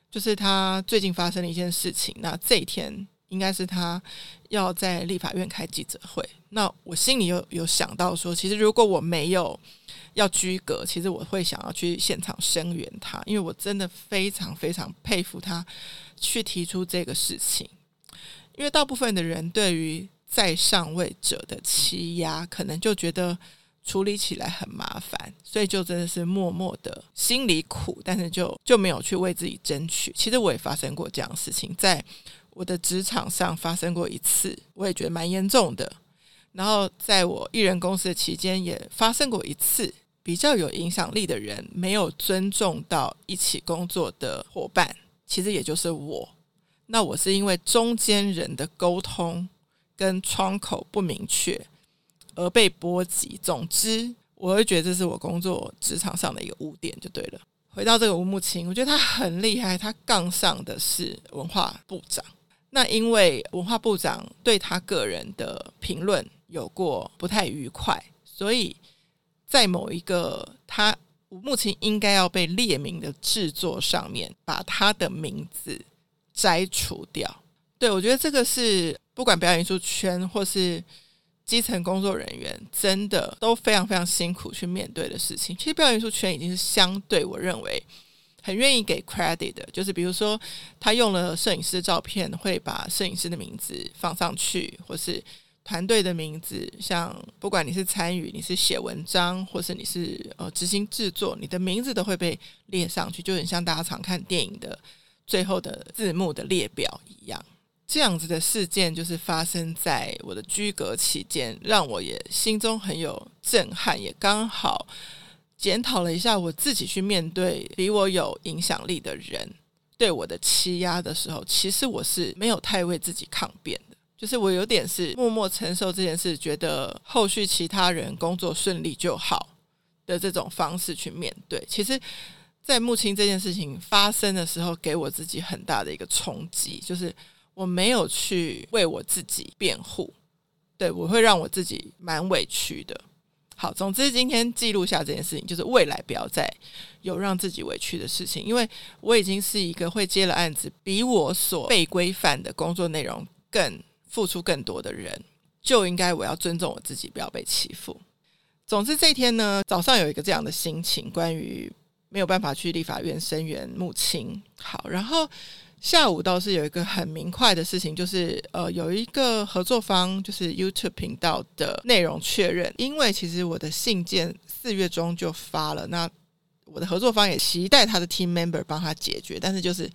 就是他最近发生了一件事情，那这一天。应该是他要在立法院开记者会，那我心里有有想到说，其实如果我没有要居格，其实我会想要去现场声援他，因为我真的非常非常佩服他去提出这个事情，因为大部分的人对于在上位者的欺压，可能就觉得处理起来很麻烦，所以就真的是默默的心里苦，但是就就没有去为自己争取。其实我也发生过这样的事情，在。我的职场上发生过一次，我也觉得蛮严重的。然后在我艺人公司的期间也发生过一次，比较有影响力的人没有尊重到一起工作的伙伴，其实也就是我。那我是因为中间人的沟通跟窗口不明确而被波及。总之，我会觉得这是我工作职场上的一个污点，就对了。回到这个吴木青，我觉得他很厉害，他杠上的是文化部长。那因为文化部长对他个人的评论有过不太愉快，所以在某一个他目前应该要被列名的制作上面，把他的名字摘除掉。对，我觉得这个是不管表演艺术圈或是基层工作人员，真的都非常非常辛苦去面对的事情。其实表演艺术圈已经是相对，我认为。很愿意给 credit 的，就是比如说他用了摄影师的照片，会把摄影师的名字放上去，或是团队的名字，像不管你是参与，你是写文章，或是你是呃执行制作，你的名字都会被列上去，就很像大家常看电影的最后的字幕的列表一样。这样子的事件就是发生在我的居隔期间，让我也心中很有震撼，也刚好。检讨了一下我自己，去面对比我有影响力的人对我的欺压的时候，其实我是没有太为自己抗辩的，就是我有点是默默承受这件事，觉得后续其他人工作顺利就好的这种方式去面对。其实，在木青这件事情发生的时候，给我自己很大的一个冲击，就是我没有去为我自己辩护，对，我会让我自己蛮委屈的。好，总之今天记录下这件事情，就是未来不要再有让自己委屈的事情，因为我已经是一个会接了案子，比我所被规范的工作内容更付出更多的人，就应该我要尊重我自己，不要被欺负。总之这一天呢，早上有一个这样的心情，关于没有办法去立法院声援木青。好，然后。下午倒是有一个很明快的事情，就是呃，有一个合作方就是 YouTube 频道的内容确认，因为其实我的信件四月中就发了，那我的合作方也期待他的 team member 帮他解决，但是就是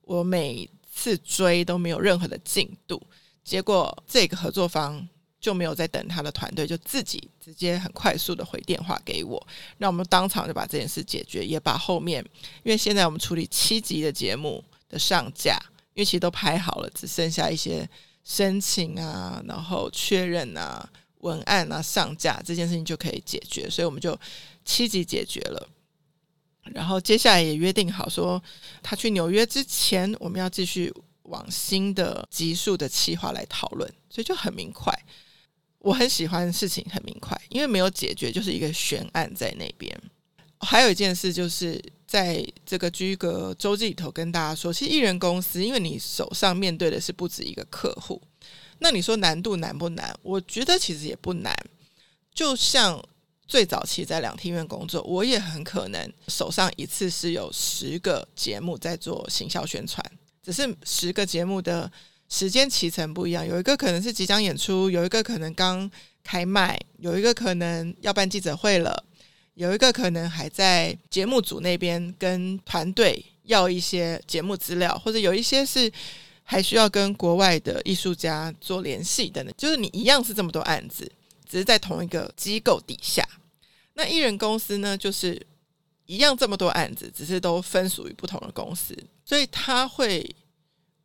我每次追都没有任何的进度，结果这个合作方就没有再等他的团队，就自己直接很快速的回电话给我，那我们当场就把这件事解决，也把后面，因为现在我们处理七集的节目的上架，因为其实都拍好了，只剩下一些申请啊，然后确认啊、文案啊上架这件事情就可以解决，所以我们就七集解决了。然后接下来也约定好说，他去纽约之前，我们要继续往新的集数的企划来讨论，所以就很明快。我很喜欢事情很明快，因为没有解决就是一个悬案在那边。还有一件事就是在这个居格周记里头跟大家说，其实艺人公司，因为你手上面对的是不止一个客户，那你说难度难不难？我觉得其实也不难。就像最早期在两厅院工作，我也很可能手上一次是有十个节目在做行销宣传，只是十个节目的。时间起程不一样，有一个可能是即将演出，有一个可能刚开卖，有一个可能要办记者会了，有一个可能还在节目组那边跟团队要一些节目资料，或者有一些是还需要跟国外的艺术家做联系等等。就是你一样是这么多案子，只是在同一个机构底下。那艺人公司呢，就是一样这么多案子，只是都分属于不同的公司，所以他会。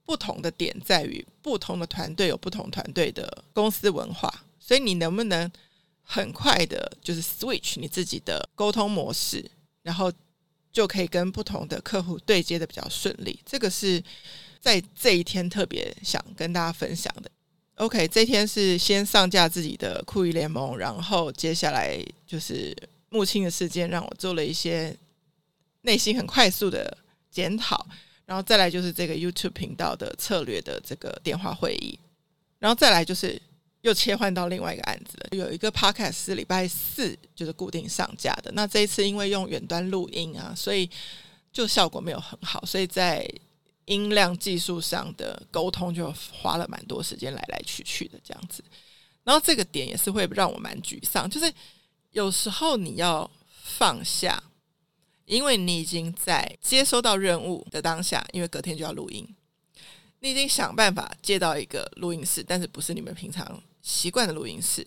不同的点在于，不同的团队有不同团队的公司文化，所以你能不能很快的，就是 switch 你自己的沟通模式，然后就可以跟不同的客户对接的比较顺利。这个是在这一天特别想跟大家分享的。OK，这一天是先上架自己的酷鱼联盟，然后接下来就是木青的事件，让我做了一些内心很快速的检讨。然后再来就是这个 YouTube 频道的策略的这个电话会议，然后再来就是又切换到另外一个案子了。有一个 Podcast 是礼拜四就是固定上架的，那这一次因为用远端录音啊，所以就效果没有很好，所以在音量技术上的沟通就花了蛮多时间来来去去的这样子。然后这个点也是会让我蛮沮丧，就是有时候你要放下。因为你已经在接收到任务的当下，因为隔天就要录音，你已经想办法借到一个录音室，但是不是你们平常习惯的录音室。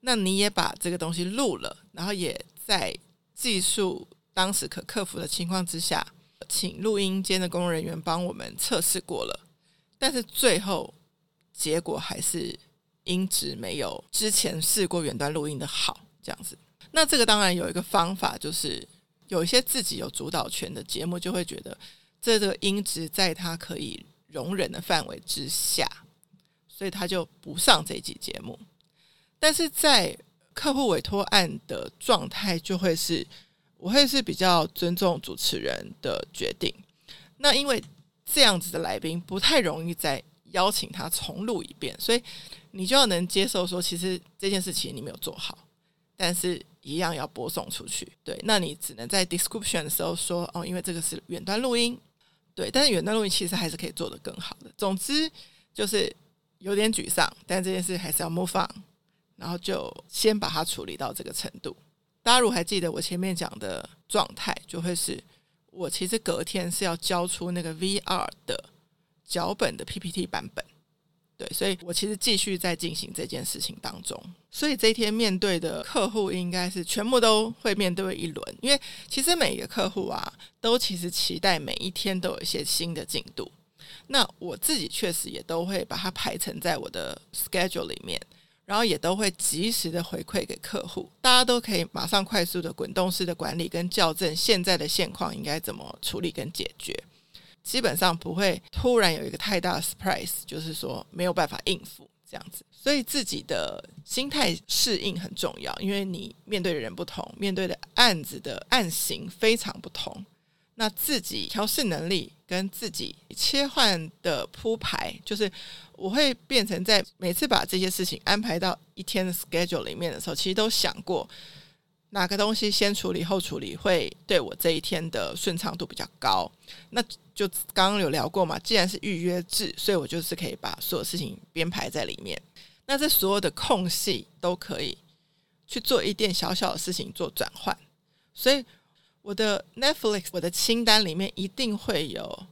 那你也把这个东西录了，然后也在技术当时可克服的情况之下，请录音间的工作人员帮我们测试过了，但是最后结果还是音质没有之前试过远端录音的好，这样子。那这个当然有一个方法，就是。有一些自己有主导权的节目，就会觉得这个音质在他可以容忍的范围之下，所以他就不上这集节目。但是在客户委托案的状态，就会是我会是比较尊重主持人的决定。那因为这样子的来宾不太容易再邀请他重录一遍，所以你就要能接受说，其实这件事情你没有做好，但是。一样要播送出去，对，那你只能在 description 的时候说哦，因为这个是远端录音，对，但是远端录音其实还是可以做得更好的。总之就是有点沮丧，但这件事还是要 move on，然后就先把它处理到这个程度。大家如果还记得我前面讲的状态，就会是我其实隔天是要交出那个 VR 的脚本的 PPT 版本。对，所以我其实继续在进行这件事情当中，所以这一天面对的客户应该是全部都会面对一轮，因为其实每一个客户啊，都其实期待每一天都有一些新的进度。那我自己确实也都会把它排成在我的 schedule 里面，然后也都会及时的回馈给客户，大家都可以马上快速的滚动式的管理跟校正现在的现况应该怎么处理跟解决。基本上不会突然有一个太大的 surprise，就是说没有办法应付这样子，所以自己的心态适应很重要，因为你面对的人不同，面对的案子的案型非常不同，那自己调试能力跟自己切换的铺排，就是我会变成在每次把这些事情安排到一天的 schedule 里面的时候，其实都想过。哪个东西先处理后处理会对我这一天的顺畅度比较高？那就刚刚有聊过嘛。既然是预约制，所以我就是可以把所有事情编排在里面。那这所有的空隙都可以去做一点小小的事情做转换。所以我的 Netflix 我的清单里面一定会有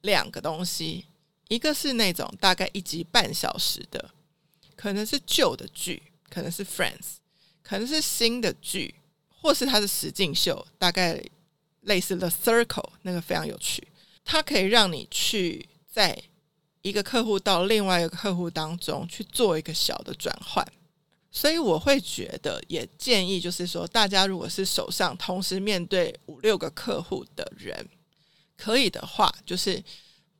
两个东西，一个是那种大概一集半小时的可能是旧的剧，可能是 Friends，可能是新的剧，或是它的实境秀，大概类似 The Circle 那个非常有趣，它可以让你去在一个客户到另外一个客户当中去做一个小的转换。所以我会觉得，也建议就是说，大家如果是手上同时面对五六个客户的人，可以的话，就是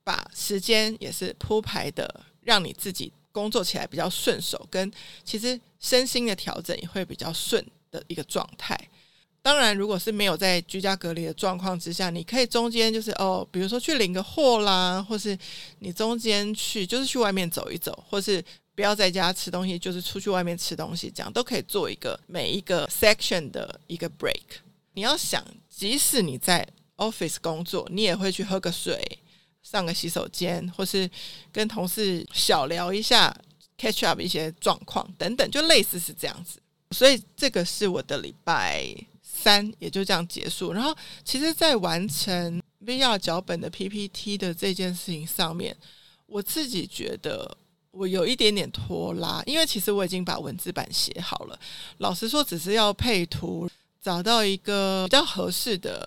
把时间也是铺排的，让你自己工作起来比较顺手，跟其实身心的调整也会比较顺的一个状态。当然，如果是没有在居家隔离的状况之下，你可以中间就是哦，比如说去领个货啦，或是你中间去就是去外面走一走，或是。不要在家吃东西，就是出去外面吃东西，这样都可以做一个每一个 section 的一个 break。你要想，即使你在 office 工作，你也会去喝个水、上个洗手间，或是跟同事小聊一下，catch up 一些状况等等，就类似是这样子。所以这个是我的礼拜三，也就这样结束。然后，其实，在完成 VR 脚本的 PPT 的这件事情上面，我自己觉得。我有一点点拖拉，因为其实我已经把文字版写好了。老实说，只是要配图，找到一个比较合适的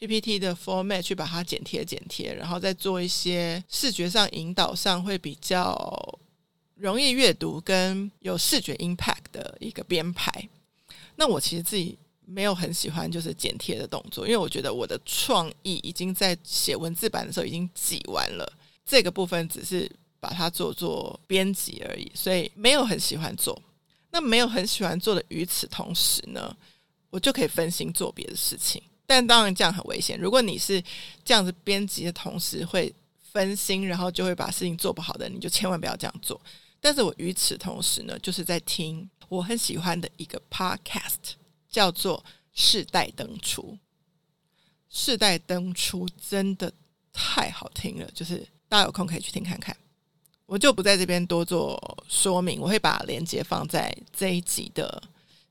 PPT 的 format 去把它剪贴剪贴，然后再做一些视觉上引导上会比较容易阅读跟有视觉 impact 的一个编排。那我其实自己没有很喜欢就是剪贴的动作，因为我觉得我的创意已经在写文字版的时候已经挤完了，这个部分只是。把它做做编辑而已，所以没有很喜欢做。那没有很喜欢做的，与此同时呢，我就可以分心做别的事情。但当然这样很危险。如果你是这样子编辑的同时会分心，然后就会把事情做不好的，你就千万不要这样做。但是我与此同时呢，就是在听我很喜欢的一个 podcast，叫做《世代登出》。《世代登出》真的太好听了，就是大家有空可以去听看看。我就不在这边多做说明，我会把链接放在这一集的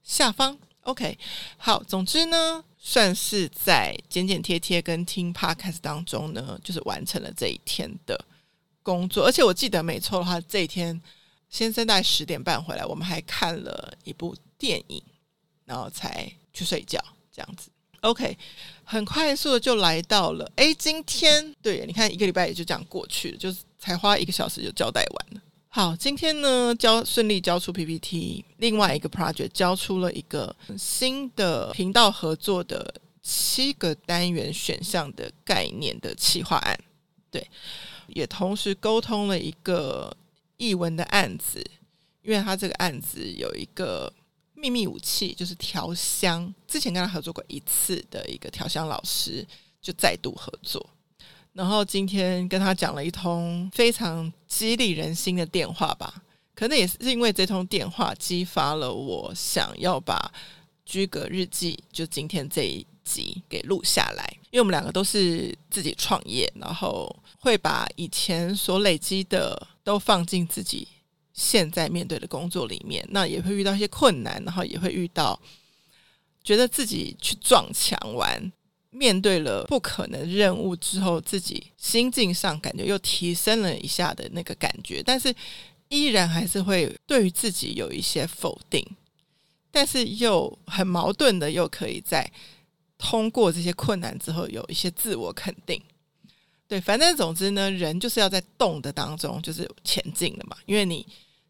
下方。OK，好，总之呢，算是在剪剪贴贴跟听 Podcast 当中呢，就是完成了这一天的工作。而且我记得没错的话，这一天先生大概十点半回来，我们还看了一部电影，然后才去睡觉，这样子。OK，很快速的就来到了。诶，今天对，你看一个礼拜也就这样过去了，就是。才花一个小时就交代完了。好，今天呢，交顺利交出 PPT，另外一个 project 交出了一个新的频道合作的七个单元选项的概念的企划案，对，也同时沟通了一个译文的案子，因为他这个案子有一个秘密武器，就是调香，之前跟他合作过一次的一个调香老师，就再度合作。然后今天跟他讲了一通非常激励人心的电话吧，可能也是因为这通电话激发了我想要把居格日记就今天这一集给录下来，因为我们两个都是自己创业，然后会把以前所累积的都放进自己现在面对的工作里面，那也会遇到一些困难，然后也会遇到觉得自己去撞墙完。面对了不可能任务之后，自己心境上感觉又提升了一下的那个感觉，但是依然还是会对于自己有一些否定，但是又很矛盾的，又可以在通过这些困难之后有一些自我肯定。对，反正总之呢，人就是要在动的当中就是前进的嘛，因为你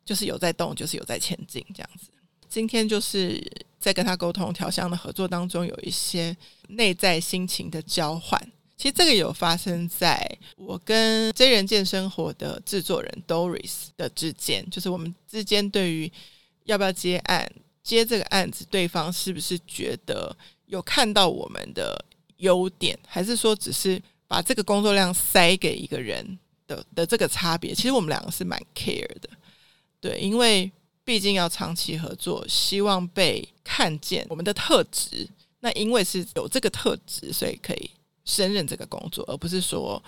就是有在动，就是有在前进这样子。今天就是在跟他沟通调香的合作当中，有一些内在心情的交换。其实这个有发生在我跟真人健生活的制作人 Doris 的之间，就是我们之间对于要不要接案、接这个案子，对方是不是觉得有看到我们的优点，还是说只是把这个工作量塞给一个人的的这个差别？其实我们两个是蛮 care 的，对，因为。毕竟要长期合作，希望被看见我们的特质。那因为是有这个特质，所以可以胜任这个工作，而不是说，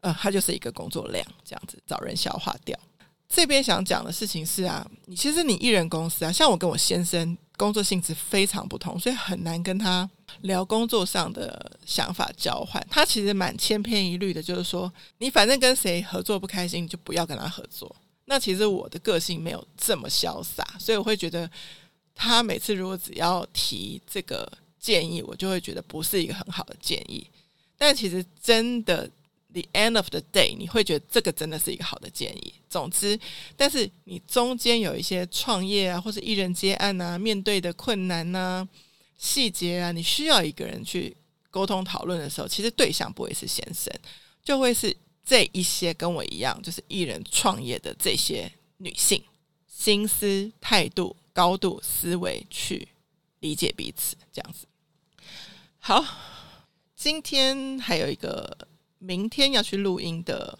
呃，它就是一个工作量这样子找人消化掉。这边想讲的事情是啊，你其实你艺人公司啊，像我跟我先生工作性质非常不同，所以很难跟他聊工作上的想法交换。他其实蛮千篇一律的，就是说，你反正跟谁合作不开心，就不要跟他合作。那其实我的个性没有这么潇洒，所以我会觉得他每次如果只要提这个建议，我就会觉得不是一个很好的建议。但其实真的，the end of the day，你会觉得这个真的是一个好的建议。总之，但是你中间有一些创业啊，或者艺人接案啊，面对的困难啊、细节啊，你需要一个人去沟通讨论的时候，其实对象不会是先生，就会是。这一些跟我一样，就是艺人创业的这些女性，心思、态度、高度、思维去理解彼此，这样子。好，今天还有一个明天要去录音的。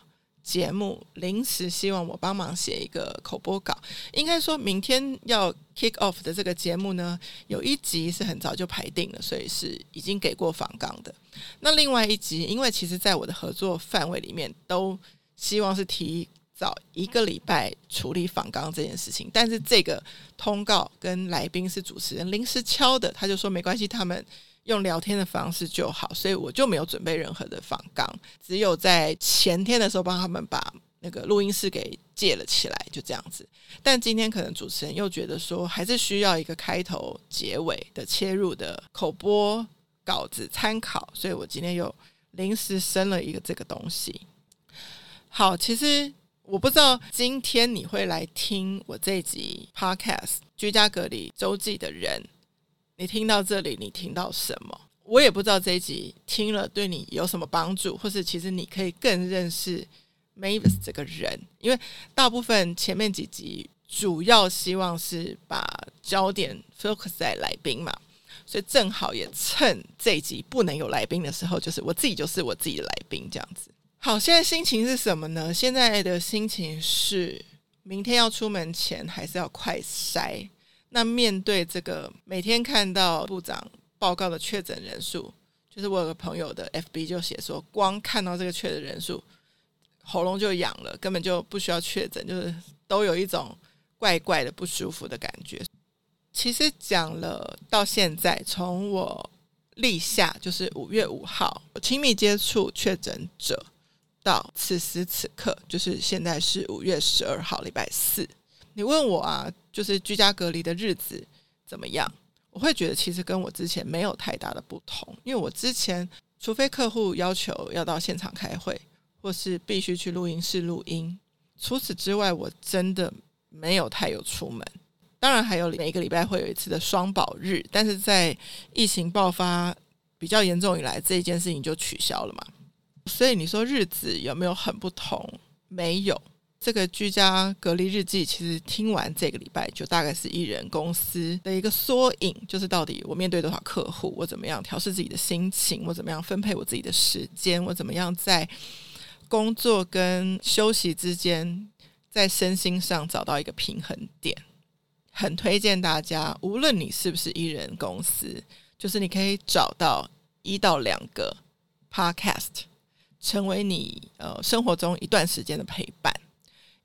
节目临时希望我帮忙写一个口播稿，应该说明天要 kick off 的这个节目呢，有一集是很早就排定了，所以是已经给过访纲的。那另外一集，因为其实在我的合作范围里面，都希望是提早一个礼拜处理访纲这件事情，但是这个通告跟来宾是主持人临时敲的，他就说没关系，他们。用聊天的方式就好，所以我就没有准备任何的访纲，只有在前天的时候帮他们把那个录音室给借了起来，就这样子。但今天可能主持人又觉得说，还是需要一个开头、结尾的切入的口播稿子参考，所以我今天又临时生了一个这个东西。好，其实我不知道今天你会来听我这集 Podcast 居家隔离周记的人。你听到这里，你听到什么？我也不知道这一集听了对你有什么帮助，或是其实你可以更认识 Mavis 这个人，因为大部分前面几集主要希望是把焦点 focus 在来宾嘛，所以正好也趁这一集不能有来宾的时候，就是我自己就是我自己的来宾这样子。好，现在心情是什么呢？现在的心情是明天要出门前还是要快筛。那面对这个每天看到部长报告的确诊人数，就是我有个朋友的 FB 就写说，光看到这个确诊人数，喉咙就痒了，根本就不需要确诊，就是都有一种怪怪的不舒服的感觉。其实讲了到现在，从我立夏就是五月五号亲密接触确诊者，到此时此刻就是现在是五月十二号礼拜四。你问我啊，就是居家隔离的日子怎么样？我会觉得其实跟我之前没有太大的不同，因为我之前除非客户要求要到现场开会，或是必须去录音室录音，除此之外，我真的没有太有出门。当然还有每一个礼拜会有一次的双保日，但是在疫情爆发比较严重以来，这一件事情就取消了嘛。所以你说日子有没有很不同？没有。这个居家隔离日记，其实听完这个礼拜，就大概是艺人公司的一个缩影，就是到底我面对多少客户，我怎么样调试自己的心情，我怎么样分配我自己的时间，我怎么样在工作跟休息之间，在身心上找到一个平衡点。很推荐大家，无论你是不是艺人公司，就是你可以找到一到两个 podcast，成为你呃生活中一段时间的陪伴。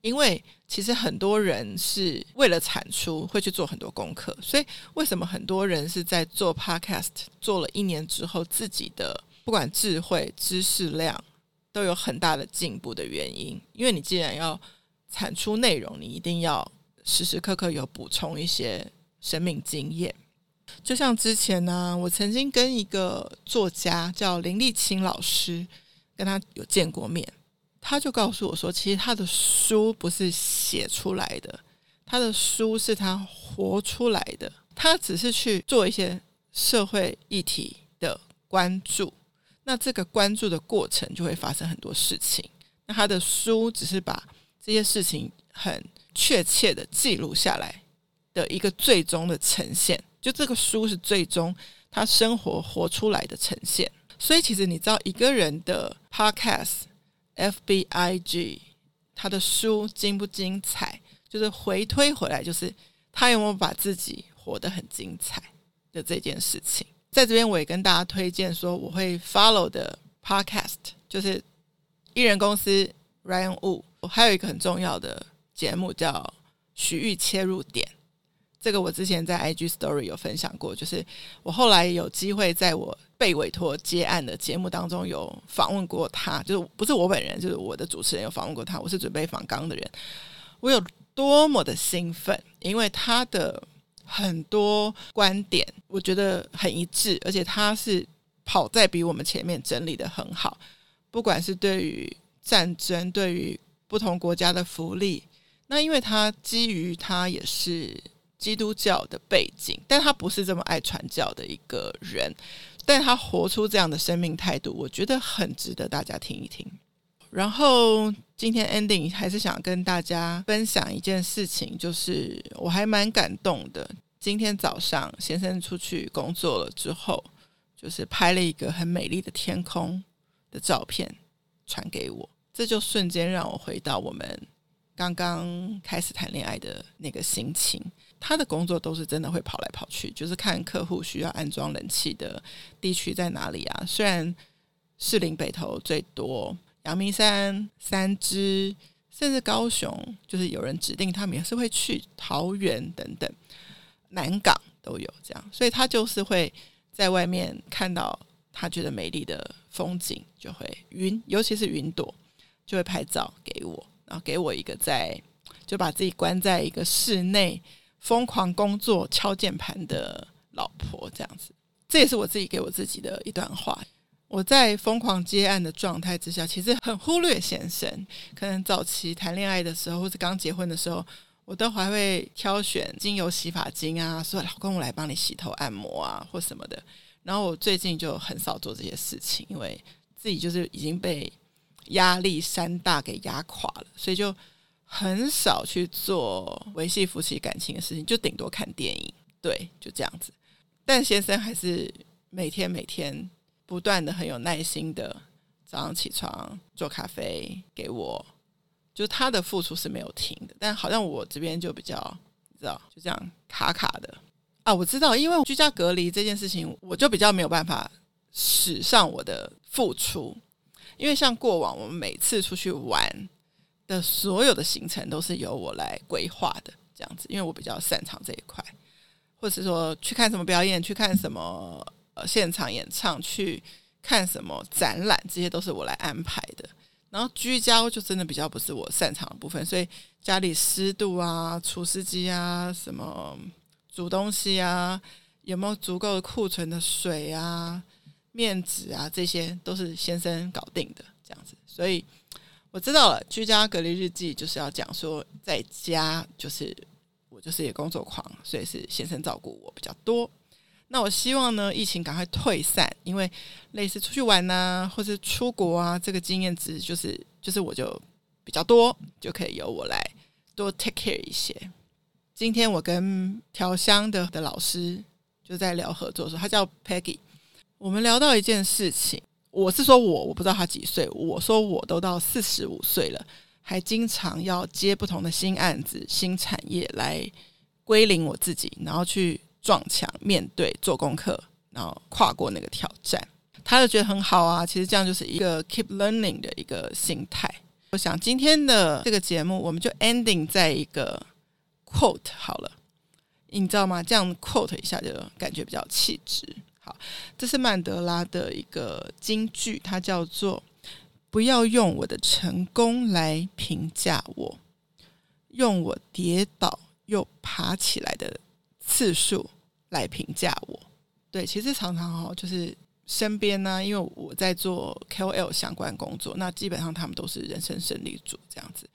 因为其实很多人是为了产出会去做很多功课，所以为什么很多人是在做 podcast 做了一年之后，自己的不管智慧、知识量都有很大的进步的原因？因为你既然要产出内容，你一定要时时刻刻有补充一些生命经验。就像之前呢，我曾经跟一个作家叫林立青老师，跟他有见过面。他就告诉我说，其实他的书不是写出来的，他的书是他活出来的。他只是去做一些社会议题的关注，那这个关注的过程就会发生很多事情。那他的书只是把这些事情很确切的记录下来的一个最终的呈现，就这个书是最终他生活活出来的呈现。所以，其实你知道，一个人的 podcast。F B I G，他的书精不精彩？就是回推回来，就是他有没有把自己活得很精彩的这件事情。在这边，我也跟大家推荐说，我会 follow 的 podcast 就是艺人公司 Ryan Wu，还有一个很重要的节目叫徐玉切入点。这个我之前在 IG Story 有分享过，就是我后来有机会在我被委托接案的节目当中有访问过他，就是不是我本人，就是我的主持人有访问过他，我是准备访刚的人。我有多么的兴奋，因为他的很多观点我觉得很一致，而且他是跑在比我们前面整理得很好，不管是对于战争，对于不同国家的福利，那因为他基于他也是基督教的背景，但他不是这么爱传教的一个人，但他活出这样的生命态度，我觉得很值得大家听一听。然后今天 ending 还是想跟大家分享一件事情，就是我还蛮感动的。今天早上先生出去工作了之后，就是拍了一个很美丽的天空的照片传给我，这就瞬间让我回到我们刚刚开始谈恋爱的那个心情。他的工作都是真的会跑来跑去，就是看客户需要安装冷气的地区在哪里啊。虽然士林北投最多。阳明山、三芝，甚至高雄，就是有人指定他们也是会去桃园等等，南港都有这样，所以他就是会在外面看到他觉得美丽的风景，就会云，尤其是云朵，就会拍照给我，然后给我一个在就把自己关在一个室内疯狂工作敲键盘的老婆这样子，这也是我自己给我自己的一段话。我在疯狂接案的状态之下，其实很忽略先生。可能早期谈恋爱的时候，或者刚结婚的时候，我都还会挑选精油洗发精啊，说老公我来帮你洗头按摩啊，或什么的。然后我最近就很少做这些事情，因为自己就是已经被压力山大给压垮了，所以就很少去做维系夫妻感情的事情，就顶多看电影，对，就这样子。但先生还是每天每天。不断的很有耐心的早上起床做咖啡给我，就他的付出是没有停的，但好像我这边就比较你知道，就这样卡卡的啊。我知道，因为居家隔离这件事情，我就比较没有办法使上我的付出，因为像过往我们每次出去玩的所有的行程都是由我来规划的，这样子，因为我比较擅长这一块，或者是说去看什么表演，去看什么。呃，现场演唱去看什么展览，这些都是我来安排的。然后居家就真的比较不是我擅长的部分，所以家里湿度啊、除湿机啊、什么煮东西啊、有没有足够的库存的水啊、面纸啊，这些都是先生搞定的。这样子，所以我知道了。居家隔离日记就是要讲说，在家就是我就是也工作狂，所以是先生照顾我比较多。那我希望呢，疫情赶快退散，因为类似出去玩呐、或是出国啊，这个经验值就是就是我就比较多，就可以由我来多 take care 一些。今天我跟调香的的老师就在聊合作的时候，他叫 Peggy，我们聊到一件事情，我是说我我不知道他几岁，我说我都到四十五岁了，还经常要接不同的新案子、新产业来归零我自己，然后去。撞墙，面对，做功课，然后跨过那个挑战，他就觉得很好啊。其实这样就是一个 keep learning 的一个心态。我想今天的这个节目，我们就 ending 在一个 quote 好了，你知道吗？这样 quote 一下就感觉比较气质。这是曼德拉的一个金句，它叫做“不要用我的成功来评价我，用我跌倒又爬起来的”次数来评价我，对，其实常常哈，就是身边呢，因为我在做 KOL 相关工作，那基本上他们都是人生胜利组这样子。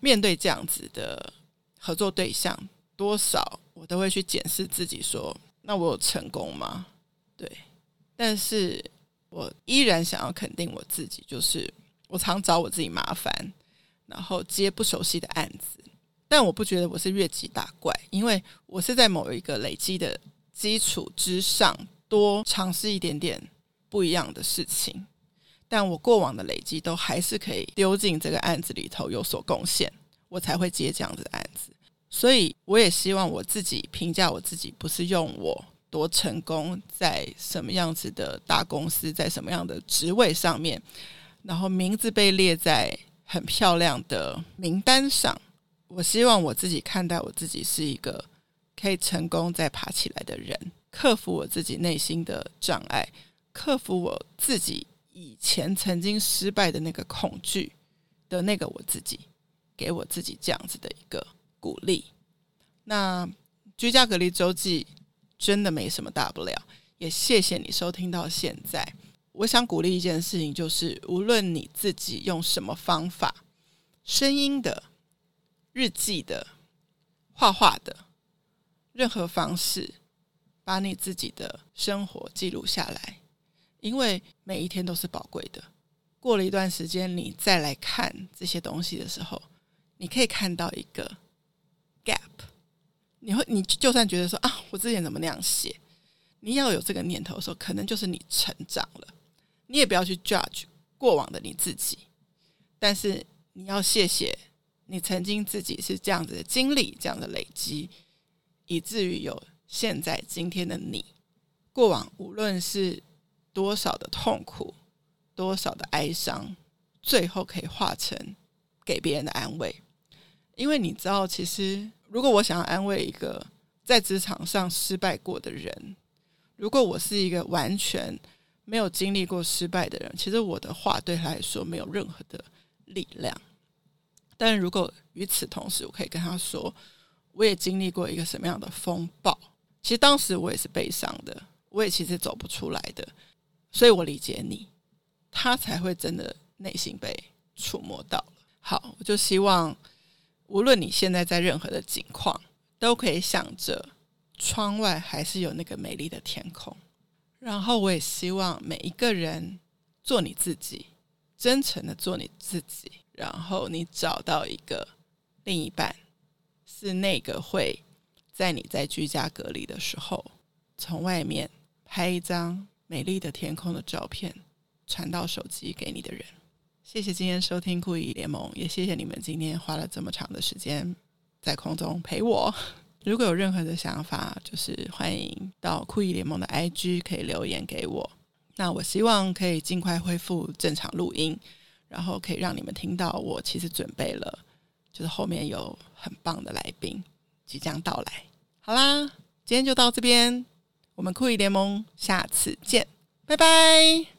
面对这样子的合作对象，多少我都会去检视自己，说，那我有成功吗？对，但是我依然想要肯定我自己，就是我常找我自己麻烦，然后接不熟悉的案子。但我不觉得我是越级打怪，因为我是在某一个累积的基础之上，多尝试一点点不一样的事情。但我过往的累积都还是可以丢进这个案子里头有所贡献，我才会接这样子的案子。所以我也希望我自己评价我自己，不是用我多成功，在什么样子的大公司，在什么样的职位上面，然后名字被列在很漂亮的名单上。我希望我自己看待我自己是一个可以成功再爬起来的人，克服我自己内心的障碍，克服我自己以前曾经失败的那个恐惧的那个我自己，给我自己这样子的一个鼓励。那居家隔离周记真的没什么大不了，也谢谢你收听到现在。我想鼓励一件事情，就是无论你自己用什么方法，声音的、日记的、画画的，任何方式，把你自己的生活记录下来，因为每一天都是宝贵的。过了一段时间，你再来看这些东西的时候，你可以看到一个。你会，你就算觉得说啊，我之前怎么那样写，你要有这个念头的时候，可能就是你成长了。你也不要去 judge 过往的你自己，但是你要谢谢你曾经自己是这样子的经历，这样的累积，以至于有现在今天的你。过往无论是多少的痛苦，多少的哀伤，最后可以化成给别人的安慰。因为你知道，其实如果我想要安慰一个在职场上失败过的人，如果我是一个完全没有经历过失败的人，其实我的话对他来说没有任何的力量。但如果与此同时，我可以跟他说，我也经历过一个什么样的风暴，其实当时我也是悲伤的，我也其实走不出来的，所以我理解你，他才会真的内心被触摸到了。好，我就希望，无论你现在在任何的境况，都可以想着窗外还是有那个美丽的天空。然后我也希望每一个人做你自己，真诚的做你自己。然后你找到一个另一半，是那个会在你在居家隔离的时候，从外面拍一张美丽的天空的照片，传到手机给你的人。谢谢今天收听酷姨联盟，也谢谢你们今天花了这么长的时间在空中陪我。如果有任何的想法，就是欢迎到酷姨联盟的 IG 可以留言给我。那我希望可以尽快恢复正常录音，然后可以让你们听到我其实准备了，就是后面有很棒的来宾即将到来。好啦，今天就到这边，我们酷姨联盟下次见，拜拜。